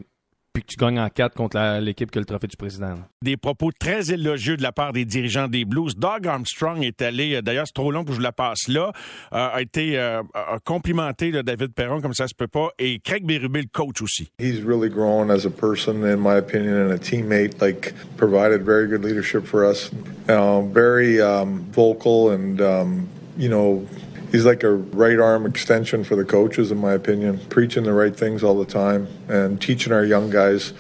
A: puis que tu gagnes en 4 contre l'équipe qui a le trophée du président.
C: Des propos très élogieux de la part des dirigeants des Blues. Doug Armstrong est allé, euh, d'ailleurs c'est trop long que je la passe là, euh, a été euh, a complimenté là, David Perron comme ça se peut pas et Craig Berube le coach aussi.
G: He's really grown as a person, in my opinion, and a teammate. Like, provided very good leadership for us. Um, very um, vocal, and um, you know, he's like a right arm extension for the coaches, in my opinion. Preaching the right things all the time and teaching our young guys,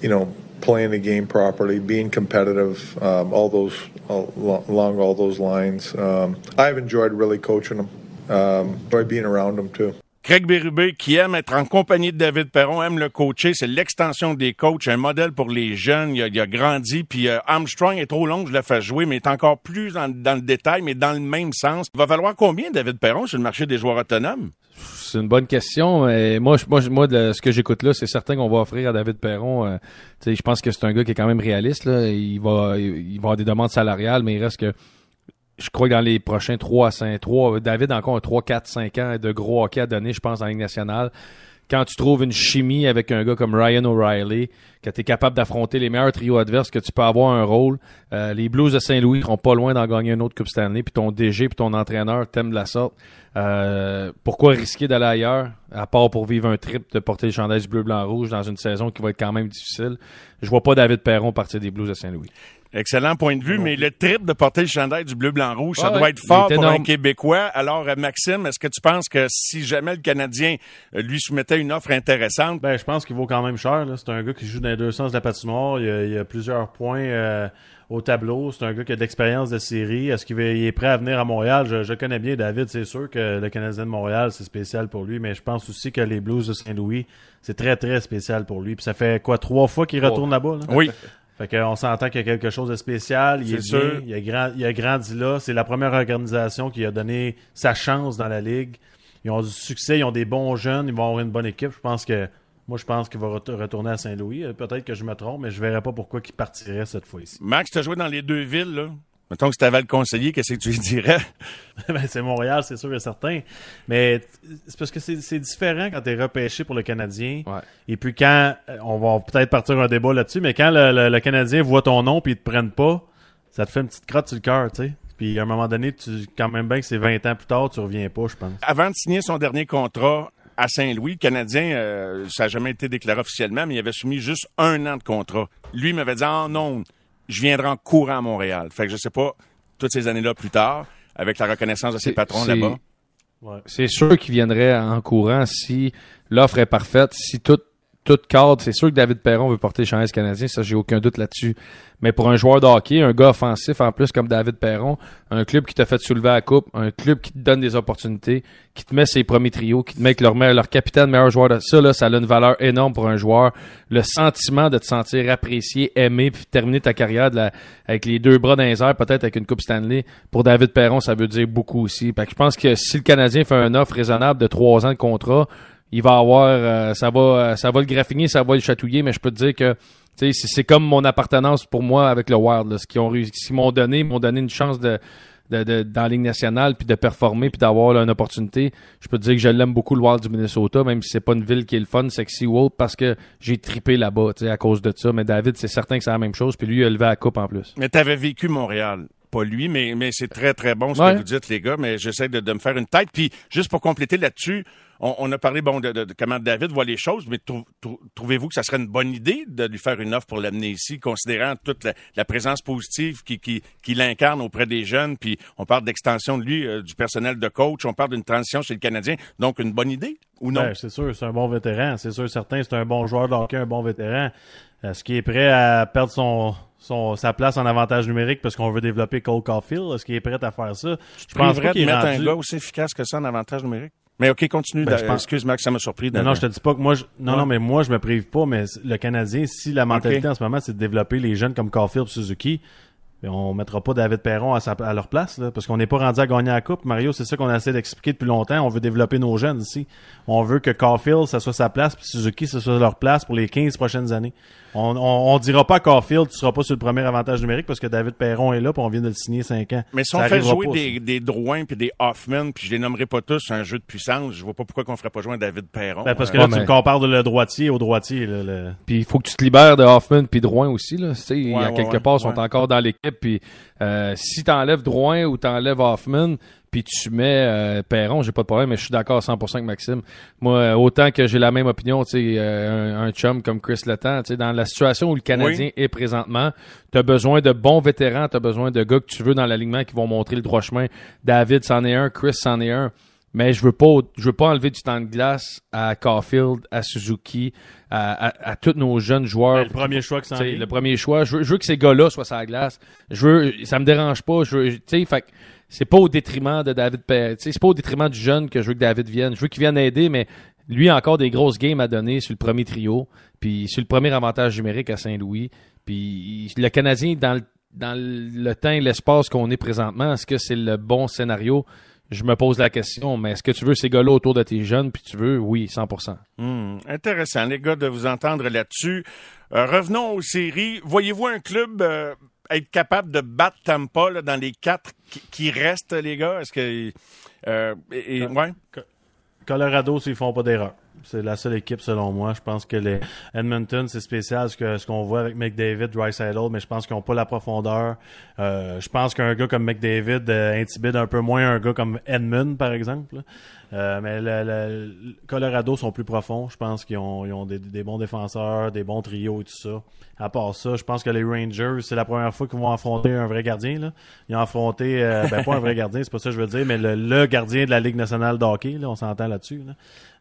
G: you know, playing the game properly, being competitive, um, all those all, along all those lines. Um, I've enjoyed really coaching him. Um, enjoyed being around him too.
C: Craig Berube, qui aime être en compagnie de David Perron, aime le coacher, c'est l'extension des coachs, un modèle pour les jeunes, il a, grandi, puis euh, Armstrong est trop long, je le fais jouer, mais est encore plus dans, le détail, mais dans le même sens. Il va falloir combien, David Perron, sur le marché des joueurs autonomes?
A: C'est une bonne question. Mais moi, moi, moi, de ce que j'écoute là, c'est certain qu'on va offrir à David Perron. euh, je pense que c'est un gars qui est quand même réaliste. Il va, il va avoir des demandes salariales, mais il reste que je crois que dans les prochains 3 à 5, 3, David a encore un 3, 4, 5 ans de gros hockey à donner, je pense, la Ligue nationale. Quand tu trouves une chimie avec un gars comme Ryan O'Reilly, que tu es capable d'affronter les meilleurs trios adverses, que tu peux avoir un rôle, euh, les Blues de Saint-Louis seront pas loin d'en gagner un autre Coupe Stanley, puis ton DG puis ton entraîneur t'aiment de la sorte. Euh, pourquoi risquer d'aller ailleurs, à part pour vivre un trip de porter le chandail bleu-blanc-rouge dans une saison qui va être quand même difficile? Je vois pas David Perron partir des Blues de Saint-Louis.
C: Excellent point de vue, mais le trip de porter le chandail du bleu-blanc-rouge, ça
A: Ouais,
C: doit être fort pour un. Québécois. Alors, euh, Maxime, est-ce que tu penses que si jamais le Canadien euh, lui soumettait une offre intéressante,
F: Ben, je pense qu'il vaut quand même cher. là. C'est un gars qui joue dans les deux sens de la patinoire. Il y a, il y a plusieurs points euh, au tableau. C'est un gars qui a de l'expérience de série. Est-ce qu'il est prêt à venir à Montréal? Je, je connais bien David. C'est sûr que le Canadien de Montréal, c'est spécial pour lui. Mais je pense aussi que les Blues de Saint-Louis, c'est très, très spécial pour lui. Puis ça fait quoi, trois fois qu'il retourne là-bas? là?
C: oui,
F: Fait qu'on s'entend qu'il y a quelque chose de spécial. Il est, bien,
C: sûr.
F: Il a, grand- il a grandi là. C'est la première organisation qui a donné sa chance dans la ligue. Ils ont du succès, ils ont des bons jeunes, ils vont avoir une bonne équipe. Je pense que moi, je pense qu'il va ret- retourner à Saint-Louis. Euh, Peut-être que je me trompe, mais je verrais pas pourquoi il partirait cette fois-ci.
C: Max, tu as joué dans les deux villes, là. Mettons que si t'avais le conseiller, qu'est-ce que tu lui dirais?
F: Ben, c'est Montréal, c'est sûr et certain. Mais c'est parce que c'est différent quand tu es repêché pour le Canadien.
A: Ouais.
F: Et puis quand, euh, on va peut-être partir un débat là-dessus, mais quand le, le- le Canadien voit ton nom puis ils te prennent pas, ça te fait une petite crotte sur le cœur, tu sais. Puis à un moment donné, tu quand même bien que c'est 20 ans plus tard, tu reviens pas, je pense.
C: Avant de signer son dernier contrat à Saint-Louis, le Canadien, euh, ça n'a jamais été déclaré officiellement, mais il avait soumis juste un an de contrat. Lui il m'avait dit, ah non, je viendrai en courant à Montréal. Fait que je sais pas, toutes ces années-là plus tard, avec la reconnaissance de ses patrons là-bas.
A: C'est sûr qu'il viendrait en courant si l'offre est parfaite, si tout, tout cadre. C'est sûr que David Perron veut porter le chandail canadien, ça j'ai aucun doute là-dessus. Mais pour un joueur de hockey, un gars offensif en plus comme David Perron, un club qui t'a fait soulever la coupe, un club qui te donne des opportunités, qui te met ses premiers trios, qui te met leur, leur capitaine meilleur joueur de ça, là, ça a une valeur énorme pour un joueur. Le sentiment de te sentir apprécié, aimé, puis terminer ta carrière avec les deux bras dans les airs, peut-être avec une Coupe Stanley, pour David Perron, ça veut dire beaucoup aussi. Fait que je pense que si le Canadien fait une offre raisonnable de trois ans de contrat, il va avoir, euh, ça va, ça va le graffiner, ça va le chatouiller, mais je peux te dire que, tu sais, c'est- comme mon appartenance pour moi avec le Wild, là. ce qu'ils ont réussi, ce qu'ils m'ont donné, m'ont donné une chance de, de, de- dans la Ligue nationale, puis de performer, puis d'avoir une opportunité. Je peux te dire que je l'aime beaucoup le Wild du Minnesota, même si c'est pas une ville qui est le fun, sexy ou autre, parce que j'ai tripé là-bas, tu sais, à cause de ça. Mais David, c'est certain que c'est la même chose, puis lui, il a levé la coupe en plus.
C: Mais t'avais vécu Montréal. Pas lui, mais, mais c'est très, très bon ce
A: Ouais.
C: que vous dites, les gars, mais j'essaie de, de me faire une tête. Puis, juste pour compléter là-dessus, on, a parlé bon de, comment David voit les choses, mais trouvez-vous que ça serait une bonne idée de lui faire une offre pour l'amener ici, considérant toute la, présence positive qu'il qui, qui, incarne auprès des jeunes, puis on parle d'extension de lui, euh, du personnel de coach, on parle d'une transition chez le Canadien, donc une bonne idée ou non?
F: Ben, c'est sûr, c'est un bon vétéran, c'est sûr, certain, c'est un bon joueur de hockey, un bon vétéran. Est-ce qu'il est prêt à perdre son, son, sa place en avantage numérique parce qu'on veut développer Cole Caulfield? Est-ce qu'il est prêt à faire ça?
C: Je pense pas qu'il mettre un gars aussi efficace que ça en avantage numérique? Mais OK, continue. Ben, Excuse, Max, ça m'a surpris.
F: Non, non, je te dis pas que moi, je... non, non, mais moi, je me prive pas, mais le Canadien, si la mentalité en ce moment, c'est de développer les jeunes comme Caulfield Suzuki, on mettra pas David Perron à, leur place, là, parce qu'on n'est pas rendu à gagner la coupe. Mario, c'est ça qu'on a essayé d'expliquer depuis longtemps. On veut développer nos jeunes ici. On veut que Caulfield, ça soit sa place, puis Suzuki, ça soit leur place pour les 15 prochaines années. On, on, dira pas à Caulfield, tu seras pas sur le premier avantage numérique parce que David Perron est là, puis on vient de le signer 5 ans.
C: Mais si on fait jouer des, des Drouin puis des Hoffman, puis je les nommerai pas tous un jeu de puissance, je vois pas pourquoi qu'on ferait pas jouer David Perron.
F: Ben, parce que là, tu compares de le droitier au droitier. le...
A: Puis il faut que tu te libères de Hoffman puis Drouin aussi. Là. Tu sais, quelque part, ils sont encore dans l'équipe. Puis euh, si t'enlèves Drouin ou t'enlèves Hoffman, puis tu mets euh, Perron, j'ai pas de problème, mais je suis d'accord à 100% avec Maxime. Moi, euh, autant que j'ai la même opinion, tu sais, euh, un, chum comme Chris Letang, tu sais, dans la situation où le Canadien est présentement, tu as besoin de bons vétérans, tu as besoin de gars que tu veux dans l'alignement qui vont montrer le droit chemin. David c'en est un, Chris c'en est un. Mais je veux pas, je veux pas enlever du temps de glace à Caulfield, à Suzuki, à, à, tous nos jeunes joueurs. Ben,
F: le premier choix que ça
A: Le premier choix. Je veux, je veux que ces gars-là soient sur la glace. Je veux, ça me dérange pas. Je veux, tu sais, fait c'est pas au détriment de David C'est pas au détriment du jeune que je veux que David vienne. Je veux qu'il vienne aider, mais lui a encore des grosses games à donner sur le premier trio, puis sur le premier avantage numérique à Saint-Louis. Puis le Canadien, dans le, dans le temps et l'espace qu'on est présentement, est-ce que c'est le bon scénario? Je me pose la question, mais est-ce que tu veux ces gars-là autour de tes jeunes, puis tu veux? Oui, 100%.
C: Hmm, intéressant, les gars, de vous entendre là-dessus. Euh, revenons aux séries. Voyez-vous un club euh, être capable de battre Tampa dans les quatre qui, restent, les gars? Est-ce que. Euh, et, ouais?
F: Colorado, s'ils font pas d'erreur. C'est la seule équipe selon moi. Je pense que les Edmonton, c'est spécial ce que ce qu'on voit avec McDavid, Dreisaitl, mais je pense qu'ils n'ont pas la profondeur. Euh, je pense qu'un gars comme McDavid euh, intimide un peu moins un gars comme Edmund, par exemple. Euh, mais le, Colorado sont plus profonds. Je pense qu'ils ont, ils ont des, des, bons défenseurs, des bons trios et tout ça. À part ça, je pense que les Rangers, c'est la première fois qu'ils vont affronter un vrai gardien. Là. Ils ont affronté, euh, ben pas un vrai gardien, c'est pas ça que je veux dire, mais le, le gardien de la Ligue nationale de hockey. Là, on s'entend là-dessus. Là.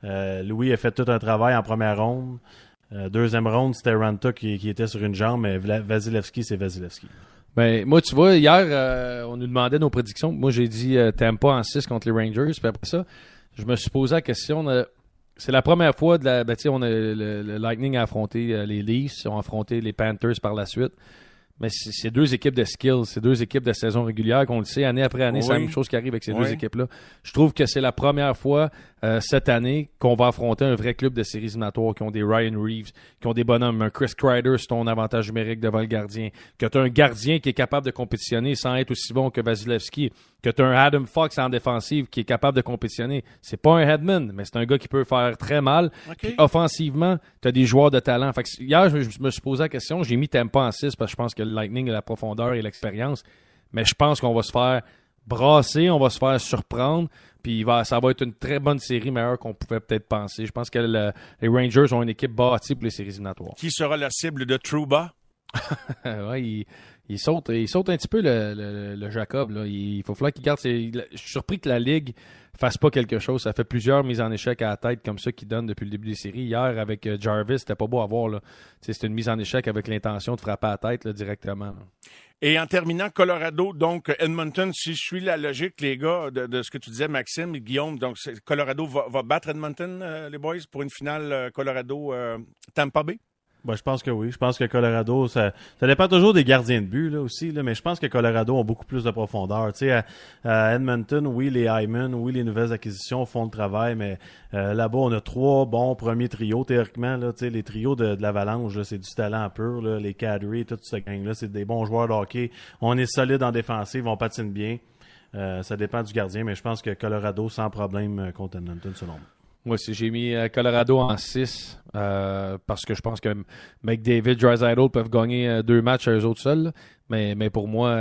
F: Euh, Louis a fait tout un travail en première ronde. Euh, deuxième ronde, c'était Ranta qui, qui, était sur une jambe, mais Vasilevski, c'est Vasilevski.
A: Ben, moi, tu vois, hier, on nous demandait nos prédictions. Moi, j'ai dit Tampa en 6 contre les Rangers. Puis après ça, je me suis posé la question. C'est la première fois de la. Ben, on a, le, Lightning a affronté euh, les Leafs, ont affronté les Panthers par la suite. Mais c'est deux équipes de skills, c'est deux équipes de saison régulière, qu'on le sait, année après année, c'est la même chose qui arrive avec ces deux équipes-là. Je trouve que c'est la première fois euh, cette année qu'on va affronter un vrai club de séries éliminatoires qui ont des Ryan Reeves, qui ont des bonhommes, un Chris Kreider c'est ton avantage numérique devant le gardien, que tu as un gardien qui est capable de compétitionner sans être aussi bon que Vasilevski, que tu as un Adam Fox en défensive qui est capable de compétitionner. C'est pas un headman, mais c'est un gars qui peut faire très mal. Puis offensivement, tu as des joueurs de talent. Fait hier, je me suis posé la question, j'ai mis Tempa en 6 parce que je pense que le Lightning a la profondeur et l'expérience, mais je pense qu'on va se faire brasser, on va se faire surprendre. Puis va, ça va être une très bonne série, meilleure qu'on pouvait peut-être penser. Je pense que les Rangers ont une équipe bâtie pour les séries éliminatoires.
C: Qui sera la cible de Trouba?
A: ouais, il, il saute un petit peu le, Jacob. Là. Il, faut falloir qu'il garde. Je suis surpris que la Ligue fasse pas quelque chose. Ça fait plusieurs mises en échec à la tête comme ça qu'il donne depuis le début des séries. Hier, avec euh, Jarvis, c'était pas beau à voir. C'était une mise en échec avec l'intention de frapper à la tête directement.
C: Et en terminant, Colorado, donc Edmonton, si je suis la logique, les gars, de, ce que tu disais, Maxime Guillaume, donc Colorado va, battre Edmonton, euh, les boys, pour une finale euh, Colorado-Tampa Bay?
F: Ben, je pense que oui. Je pense que Colorado, ça, ça dépend toujours des gardiens de but là aussi, là, mais je pense que Colorado ont beaucoup plus de profondeur. Tu sais, à, Edmonton, oui, les Hyman, oui, les nouvelles acquisitions font le travail, mais euh, là-bas, on a trois bons premiers trios théoriquement. Là, tu sais, les trios de, de l'Avalanche, c'est du talent pur. Là, les Cadry, toute cette gang-là, c'est des bons joueurs de hockey. On est solide en défensive, on patine bien. Euh, ça dépend du gardien, mais je pense que Colorado sans problème euh, contre Edmonton selon moi.
A: Moi aussi, j'ai mis euh, Colorado en 6 euh, parce que je pense que McDavid, Drysdale peuvent gagner euh, deux matchs à eux autres seuls. Mais, mais pour moi,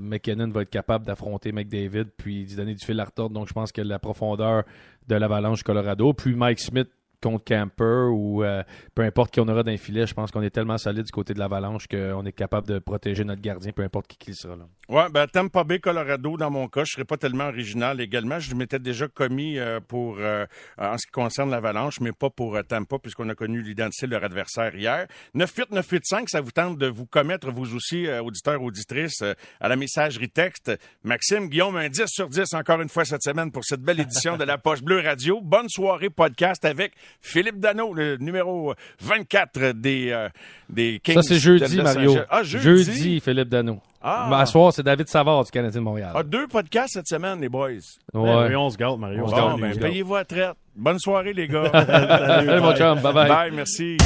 A: McKinnon va être capable d'affronter McDavid puis d'y donner du fil à retordre. Donc je pense que la profondeur de l'avalanche Colorado. Puis Mike Smith contre Camper ou euh, peu importe qui on aura d'un filet, je pense qu'on est tellement solide du côté de l'avalanche qu'on est capable de protéger notre gardien, peu importe qui qu'il sera là.
C: Ouais, ben Tampa Bay, Colorado, dans mon cas, je serais pas tellement original également. Je m'étais déjà commis euh, pour euh, en ce qui concerne l'avalanche, mais pas pour Tampa, puisqu'on a connu l'identité de leur adversaire hier. 9-8, 9-8-5, ça vous tente de vous commettre, vous aussi, auditeurs, auditrices, à la messagerie texte. Maxime, Guillaume, un 10 sur 10 encore une fois cette semaine pour cette belle édition de la Poche Bleue Radio. Bonne soirée podcast avec Philippe Dano, le numéro 24 des, euh, des Kings.
A: Ça, c'est jeudi, Mario.
C: Ah, jeudi?
A: jeudi, Philippe Dano.
C: Ah.
A: À soir, c'est David Savard du Canadien de Montréal.
C: Ah, deux podcasts cette semaine, les boys.
A: Ouais.
F: Ben, on se gâte, Mario.
C: Bon,
F: On se
C: ben,
F: gâte.
C: payez-vous à traite. Bonne soirée, les gars.
A: Salut, mon chum. Bye bye.
C: Bye, merci.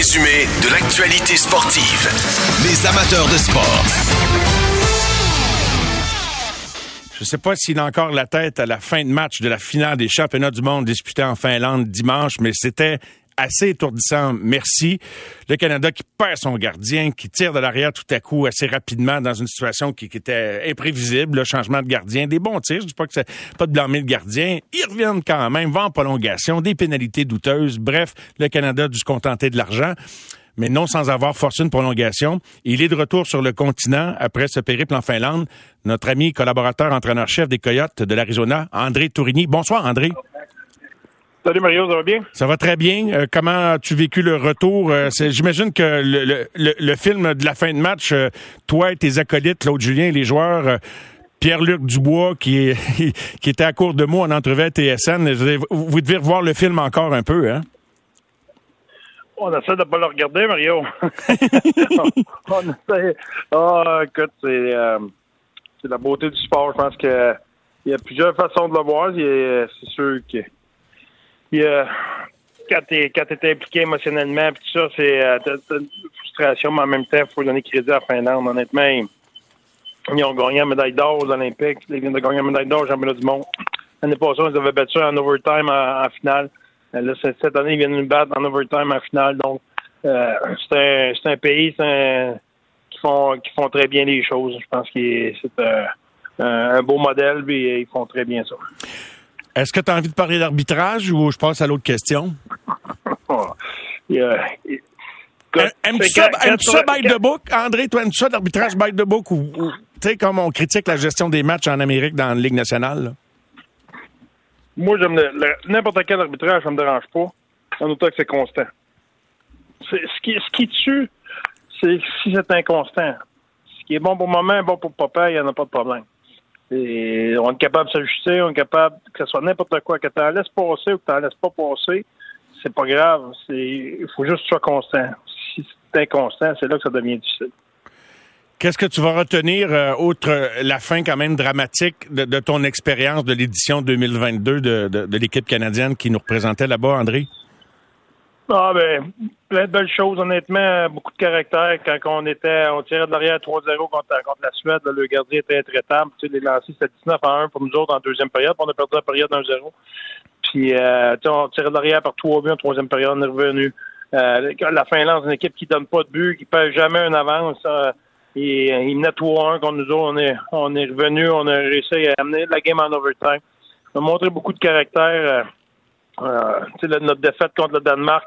B: Résumé de l'actualité sportive. Les amateurs de sport.
C: Je ne sais pas s'il a encore la tête à la fin de match de la finale des championnats du monde disputés en Finlande dimanche, mais c'était assez étourdissant. Merci. Le Canada qui perd son gardien, qui tire de l'arrière tout à coup assez rapidement dans une situation qui, était imprévisible, le changement de gardien, des bons tirs. Je dis pas que c'est pas de blâmer le gardien. Ils reviennent quand même, vont en prolongation, des pénalités douteuses. Bref, le Canada a dû se contenter de l'argent mais non sans avoir forcé une prolongation. Il est de retour sur le continent après ce périple en Finlande. Notre ami collaborateur entraîneur-chef des Coyotes de l'Arizona, André Tourigny. Bonsoir, André.
H: Salut Mario, ça va bien?
C: Ça va très bien. Euh, comment as-tu vécu le retour? Euh, J'imagine que le, le- le- le film de la fin de match, euh, toi et tes acolytes, Claude Julien et les joueurs, Pierre-Luc Dubois, qui, est, qui était à court de mots en entrevue à TSN, vous, devez revoir le film encore un peu, hein?
H: On essaie de pas le regarder, Mario. on essaie. Ah, écoute, c'est, la beauté du sport. Je pense que il y a plusieurs façons de le voir. C'est sûr que il y a, quand tu t'es impliqué émotionnellement, puis tout ça, c'est euh, une frustration, mais en même temps, il faut donner crédit à la Finlande. Honnêtement, ils, ont gagné la médaille d'or aux Olympiques. Ils viennent de gagner la médaille d'or au championnat du monde. L'année passée, ils avaient battu en overtime en, finale. Euh, Là, cette année, ils viennent nous battre en overtime en finale. Donc, euh, c'est un, un pays qui font qui font très bien les choses. Je pense que c'est un, un beau modèle, puis ils font très bien ça.
C: Est-ce que tu as envie de parler d'arbitrage ou je passe à l'autre question?
H: Il y a- il- écoute,
C: Aimes-tu ça, ça by the book? André, toi, aimes-tu ça l'arbitrage by the book ou, ou- tu sais, comme on critique la gestion des matchs en Amérique dans la Ligue nationale? là?
H: Moi, j'aime n'importe quel arbitrage, ça me dérange pas. En autant que c'est constant. Ce, qui, ce qui tue, c'est si c'est inconstant. Ce qui est bon pour maman, bon pour papa, il n'y en a pas de problème. Et on est capable de s'ajuster, on est capable que ce soit n'importe quoi, que tu en laisses passer ou que tu n'en laisses pas passer, c'est pas grave. Il faut juste que tu sois constant. Si c'est inconstant, c'est là que ça devient difficile.
C: Qu'est-ce que tu vas retenir, euh, outre la fin quand même dramatique de, ton expérience de l'édition 2022 de, de, de l'équipe canadienne qui nous représentait là-bas, André?
H: Ah ben, plein de belles choses, honnêtement, beaucoup de caractère. Quand on était, on tirait de l'arrière 3-0 contre, contre la Suède, le gardien était intraitable. Tu sais, les lancers, c'était 19 à 1 pour nous autres en deuxième période. On a perdu la période 1-0. Puis, euh, tu sais, on tirait de l'arrière par 3 buts en troisième période, on est revenu. Euh, la Finlande, c'est une équipe qui donne pas de but, qui perd jamais une avance. euh, et ils menaient 3-1 contre nous autres. On est, on est revenu, on a réussi à amener la game en overtime. On a montré beaucoup de caractère. Euh, euh, tu sais, le- notre défaite contre le Danemark,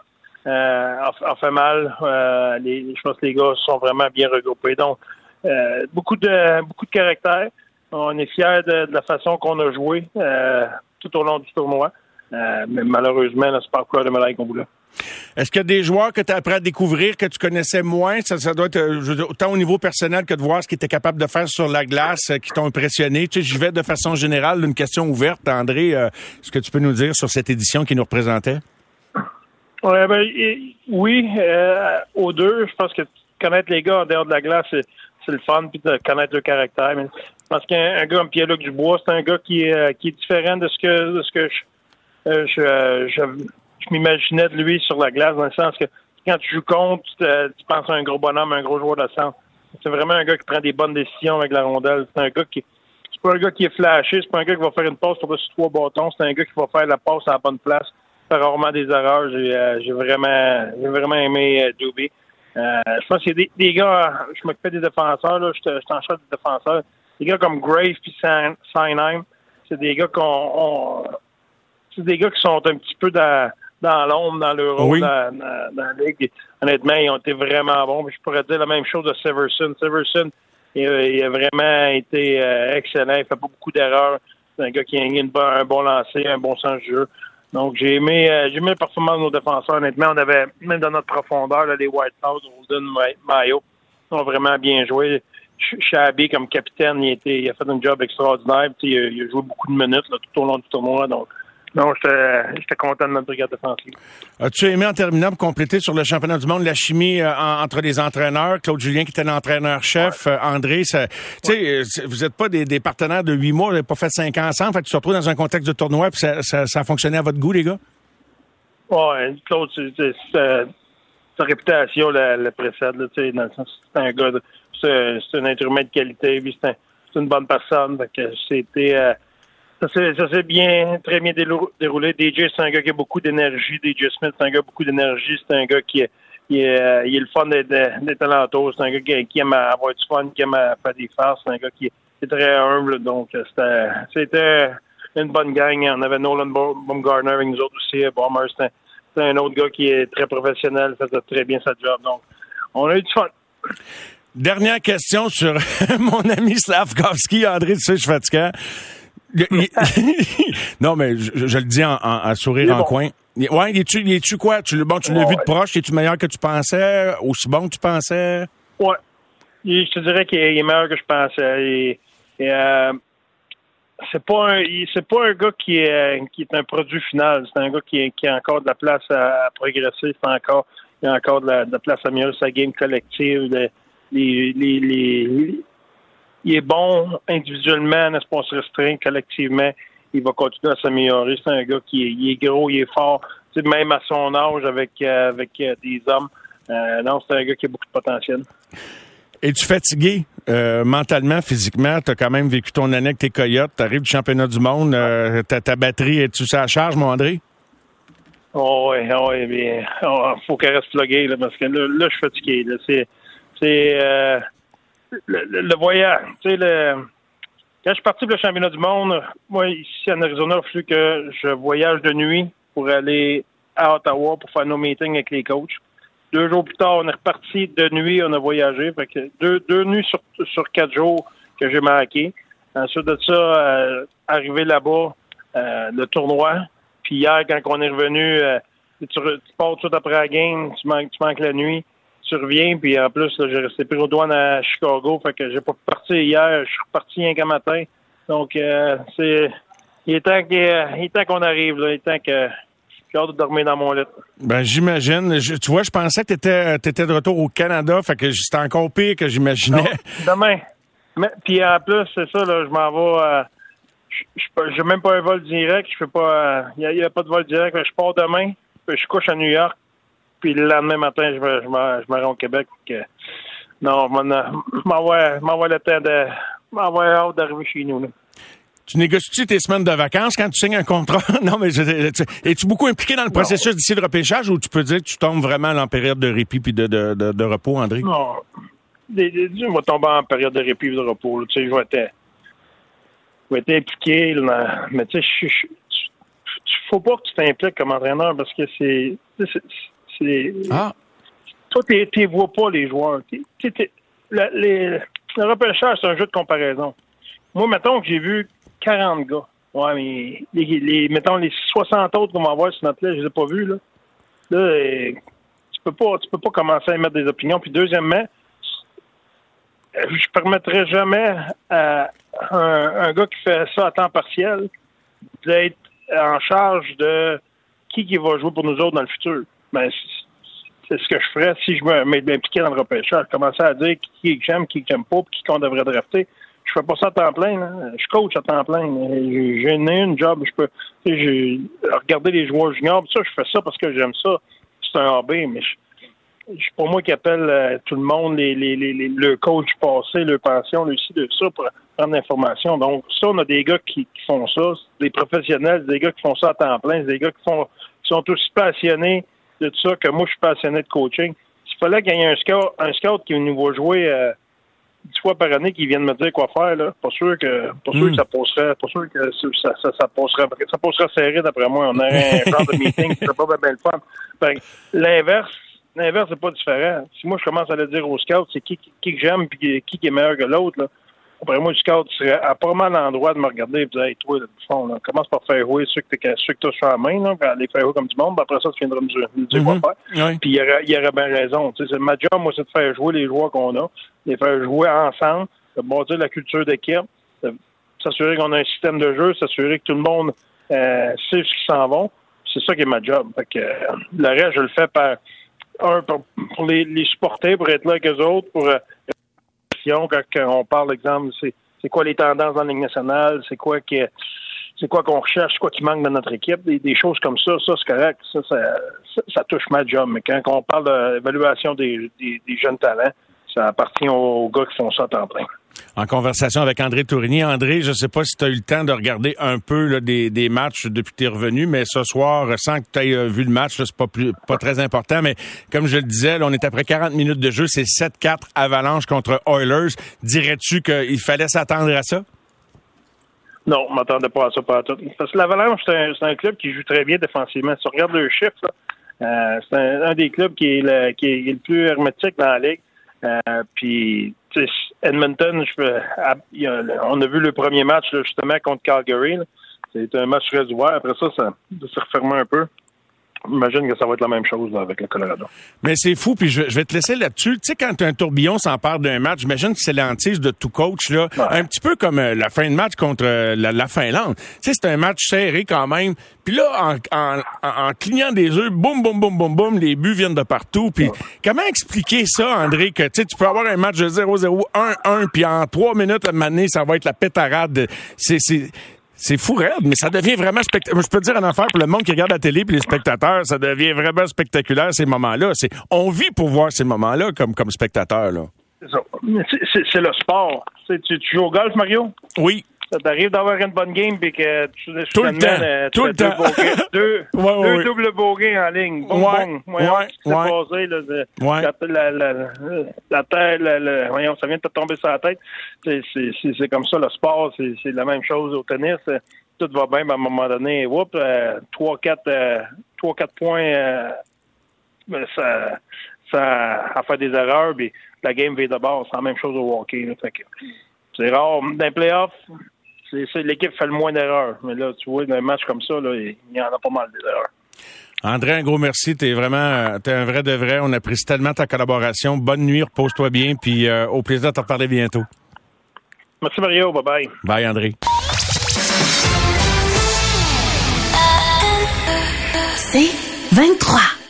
H: a, a fait mal. Euh, les, je pense que les gars sont vraiment bien regroupés. Donc, euh, beaucoup de beaucoup de caractère. On est fiers de, de la façon qu'on a joué euh, tout au long du tournoi. Euh, mais malheureusement, là, c'est pas encore de médaille qu'on voulait.
C: Est-ce qu'il y a des joueurs que tu as appris à découvrir, que tu connaissais moins? Ça, ça doit être euh, autant au niveau personnel que de voir ce qu'ils étaient capables de faire sur la glace, euh, qui t'ont impressionné. Tu sais, j'y vais de façon générale, une question ouverte. André, euh, est-ce que tu peux nous dire sur cette édition qui nous représentait?
H: Ouais, ben, oui, euh, aux deux, je pense que connaître les gars en dehors de la glace, c'est, le fun, puis de connaître leur caractère. Mais je pense qu'un un gars comme Pierre-Luc Dubois, c'est un gars qui est, euh, qui est différent de ce que, de ce que je, euh, je, euh, je, je m'imaginais de lui sur la glace, dans le sens que quand tu joues contre, tu, te- tu penses à un gros bonhomme, un gros joueur de centre. C'est vraiment un gars qui prend des bonnes décisions avec la rondelle. C'est un gars qui c'est pas un gars qui est flashé, c'est pas un gars qui va faire une passe sur trois bâtons, c'est un gas qui va faire la passe à la bonne place, fait rarement des erreurs. J'ai euh, j'ai vraiment j'ai vraiment aimé euh, Dubé. Euh, je pense qu'il y a des, des gars, je m'occupais des défenseurs, là, j'étais j'étais en charge des défenseurs. Des gars comme Grave puis Sinheim, c'est des gars qu'on on- c'est des gars qui sont un petit peu dans, dans l'ombre, dans le rôle
C: Oui.
H: dans, dans- dans la ligue. Honnêtement, ils ont été vraiment bons. Puis Je pourrais dire la même chose de Severson. Severson, il, a- il a vraiment été euh, excellent. Il fait pas beaucoup d'erreurs. C'est un gars qui a une bo- un bon lancer, un bon sens du jeu. Donc, j'ai aimé, euh, j'ai aimé la performance de nos défenseurs. Honnêtement, on avait, même dans notre profondeur, là, les White House, Ma- Mayo, ont vraiment bien joué. Ch- Chabi, comme capitaine, il, était, il a fait un job extraordinaire. Il, a, il a joué beaucoup de minutes là, tout au long du tournoi. Donc, non, j'étais j'étais content de notre brigade défensive.
C: As-tu aimé en terminant pour compléter sur le championnat du monde la chimie euh, en- entre les entraîneurs, Claude Julien qui était l'entraîneur-chef, euh, André, ça, tu sais, euh, vous n'êtes pas des, des partenaires de huit mois, vous n'avez pas fait cinq ans ensemble, fait que tu te retrouves dans un contexte de tournoi puis ça, ça, ça a fonctionné à votre goût, les gars?
H: Ouais, Claude, sa réputation la, la précède, là, tu sais, dans le sens c'est un gars, de- c'est, c'est un être humain de qualité, puis c'est, un- c'est une bonne personne, fait que c'était, euh, ça s'est, bien, très bien déroulé. DJ, c'est un gars qui a beaucoup d'énergie. DJ Smith, c'est un gars beaucoup d'énergie. C'est un gars qui est, euh, il est le fun d'être, alentour. C'est un gars qui, qui aime avoir du fun, qui aime faire des farces. C'est un gars qui est très humble. Donc, euh, c'était, une bonne gang. On avait Nolan Baum- Baumgartner avec nous autres aussi. Bomber, c'était un autre gars qui est très professionnel, faisait très bien sa job. Donc, on a eu du fun.
C: Dernière question sur mon ami Slavkovski, André, tu sais, non, mais je, je le dis en, en- sourire en
H: bon.
C: coin. Ouais, il est-tu, il est-tu quoi? Tu, bon, tu l'as
H: Ouais,
C: vu de proche, es-tu meilleur que tu pensais? Aussi bon que tu pensais?
H: Ouais. Je te dirais qu'il est il est meilleur que je pensais. Et, et, euh, c'est pas un c'est pas un gars qui est euh, qui est un produit final. C'est un gars qui, est- qui a encore de la place à, à progresser. C'est encore il a encore de la, de la place à améliorer sa game collective. Le- les, les, les, les- il est bon individuellement, n'est-ce pas, on se restreint collectivement. Il va continuer à s'améliorer. C'est un gars qui est, il est gros, il est fort. Tu sais, même à son âge, avec, euh, avec euh, des hommes. Euh, non, c'est un gars qui a beaucoup de potentiel.
C: Es-tu fatigué mentalement, physiquement? Tu as quand même vécu ton année avec tes coyotes. Tu arrives du championnat du monde. ta, ta batterie, es-tu la charge, mon André?
H: Oh oui, oh oui, bien. oh, faut qu'elle reste pluguée, là, parce que là, là, je suis fatigué. C'est, c'est le, voyage. Tu sais, le, quand je suis parti pour le championnat du monde, moi, ici en Arizona, il fallu que je voyage de nuit pour aller à Ottawa pour faire nos meetings avec les coachs. Deux jours plus tard, on est reparti de nuit, on a voyagé. Fait deux, deux nuits sur, sur quatre jours que j'ai manqué. Ensuite de ça, euh, arrivé là-bas, euh, le tournoi. Puis hier, quand on est revenu, euh, tu pars tout après la game, tu manques, tu manques la nuit, tu reviens, puis en plus, j'ai resté pris aux douanes à Chicago, fait que j'ai pas pu partir hier, je suis reparti qu'un matin. Donc, euh, c'est, il est temps qu'on arrive, là, il est temps que j'ai hâte de dormir dans mon lit.
C: Ben, j'imagine. Tu vois, je pensais que tu étais, de retour au Canada, fait que c'était encore pire que j'imaginais.
H: Demain. Mais, puis en plus, c'est ça, là, je m'en vais. euh, je- j'ai même pas un vol direct. Je fais pas. Il n'y a, pas de vol direct. Je pars demain. puis je couche à New York. Puis le lendemain matin, je me, je me, je me rends au Québec. que- non, je m'en- je m'envoie le temps de. M'envoie hâte d'arriver chez nous. Là.
C: Tu négocies tes semaines de vacances quand tu signes un contrat? non, mais es-tu beaucoup impliqué dans le processus d'ici le repêchage ou tu peux dire que tu tombes vraiment en période de répit puis de, de, de, de repos, André?
H: Non. Je vais tomber en période de répit ou de repos. là. Tu sais, je vais être, je vais être impliqué. là, mais tu sais, je- je- faut pas que tu t'impliques comme entraîneur parce que c'est.
C: Ah,
H: Toi, tu ne vois pas les joueurs. T'es- t'es- t'es- le, les- le repêchage, c'est un jeu de comparaison. Moi, mettons que j'ai vu 40 gars. Ouais, mais les, les- mettons les 60 autres qu'on va voir sur notre liste, je les ai pas vus, là. Là, euh, tu peux pas, tu peux pas commencer à émettre des opinions. Puis deuxièmement, je permettrais jamais à un, un gars qui fait ça à temps partiel d'être en charge de qui qui va jouer pour nous autres dans le futur. Ben, c'est- ce que je ferais si je m'impliquais dans le repêchage. Commencer à dire qui j'aime, qui j'aime pas, puis qui qu'on devrait drafter. Je fais pas ça à temps plein. là. Je coach à temps plein. J'ai une, une job. Je peux regarder les joueurs juniors. Ça, je fais ça parce que j'aime ça. C'est un hobby, mais je, pour moi qui appelle euh, tout le monde, les, le coach passé, le pension, le ci, de ça, pour prendre l'information. Donc, ça, on a des gars qui, font ça, des professionnels, des gars qui font ça à temps plein, des gars qui font qui sont aussi passionnés de ça que moi, je suis passionné de coaching. S'il fallait qu'il y ait un scout, un scout qui nous va jouer euh, dix fois par année qui vienne me dire quoi faire, là, pas sûr que pas sûr que hmm. ça passerait, pas sûr que ça, ça, ça passerait ça passerait serré d'après moi. On aurait un genre de meeting, c'est pas bien le fun. L'inverse, L'inverse, c'est pas différent. Si moi, je commence à le dire aux scouts, c'est qui, qui, que j'aime et qui, qui est meilleur que l'autre, là. Après moi, le scout serait à pas mal l'endroit de me regarder et de dire, hey, toi, là, fond, là, commence par faire jouer ceux que tu as sur la main, là, aller faire jouer comme du monde, puis après ça, tu viendras me dire, me dire quoi faire. Puis il y aurait, il aurait bien raison. Tu sais, ma job, moi, c'est de faire jouer les joueurs qu'on a, les faire jouer ensemble, de bâtir la culture d'équipe, s'assurer qu'on a un système de jeu, s'assurer que tout le monde euh, sait ce qu'ils s'en vont. C'est ça qui est ma job. Fait que, euh, le reste, je le fais par un, pour, les, les, supporter, pour être là avec eux autres, pour euh, quand on parle, exemple, c'est, quoi les tendances dans la nationale, c'est quoi que c'est quoi qu'on recherche, quoi qui manque dans notre équipe, des, choses comme ça, ça c'est correct, ça ça, touche ma job. Mais quand on parle d'évaluation des, jeunes talents, ça appartient aux gars qui font ça temps plein
C: en conversation avec André Tourigny. André, je ne sais pas si tu as eu le temps de regarder un peu des, matchs depuis que tu es revenu, mais ce soir, sans que tu aies euh, vu le match, c'est pas pas très important, mais comme je le disais, on est après 40 minutes de jeu, c'est 7-4 Avalanche contre Oilers. Dirais-tu qu'il fallait s'attendre à ça?
H: Non, je m'attendais pas à ça pas tout. Parce que l'Avalanche, c'est un, club qui joue très bien défensivement. Si on regarde le chiffre, euh, c'est un, des clubs qui est, qui est le plus hermétique dans la ligue. Euh, puis Edmonton, je, on a vu le premier match justement contre Calgary. C'est un match très. Après ça, ça, se refermer un peu. J'imagine que ça va être la même chose avec le Colorado.
C: Mais c'est fou, puis je, vais te laisser là-dessus. Tu sais, quand un tourbillon s'empare d'un match, j'imagine que c'est l'antise de tout coach, là. Un petit peu comme euh, la fin de match contre euh, la, Finlande. Tu sais, c'est un match serré quand même. Puis là, en, en, clignant des yeux, boum, boum, boum, boum, boum, les buts viennent de partout. Puis comment expliquer ça, André, que tu peux avoir un match de 0-0, 1-1, puis en trois minutes à maner, ça va être la pétarade. C'est c'est fou raide, mais ça devient vraiment spectaculaire. Je peux te dire un affaire pour le monde qui regarde la télé puis les spectateurs, ça devient vraiment spectaculaire ces moments-là. C'est, on vit pour voir ces moments-là comme, comme spectateur, là.
H: C'est le sport. Tu, tu joues au golf, Mario?
C: Oui.
H: Ça t'arrive d'avoir une bonne game puis que tu
C: tout le temps, euh, tout le temps.
H: deux, ouais, deux doubles en ligne. Bon,
C: ouais,
H: bon. ouais,
C: ouais,
H: passé, là, de, la, la, la, voyons, ça vient de te tomber sur la tête. C'est comme ça, le sport, c'est la même chose au tennis. Tout va bien, mais à un moment donné, whoop, euh, 3-4 euh, points, ben, ça, ça a fait des erreurs, puis la game va de bord. C'est la même chose au hockey. C'est rare. Dans les playoffs, c'est l'équipe fait le moins d'erreurs. Mais là, tu vois, dans un match comme ça, là, il y en a pas mal d'erreurs.
C: André, un gros merci. T'es vraiment, t'es un vrai de vrai. On apprécie tellement ta collaboration. Bonne nuit, repose-toi bien, puis euh, au plaisir de te reparler bientôt.
H: Merci Mario, bye bye.
C: Bye André.
I: C'est 23.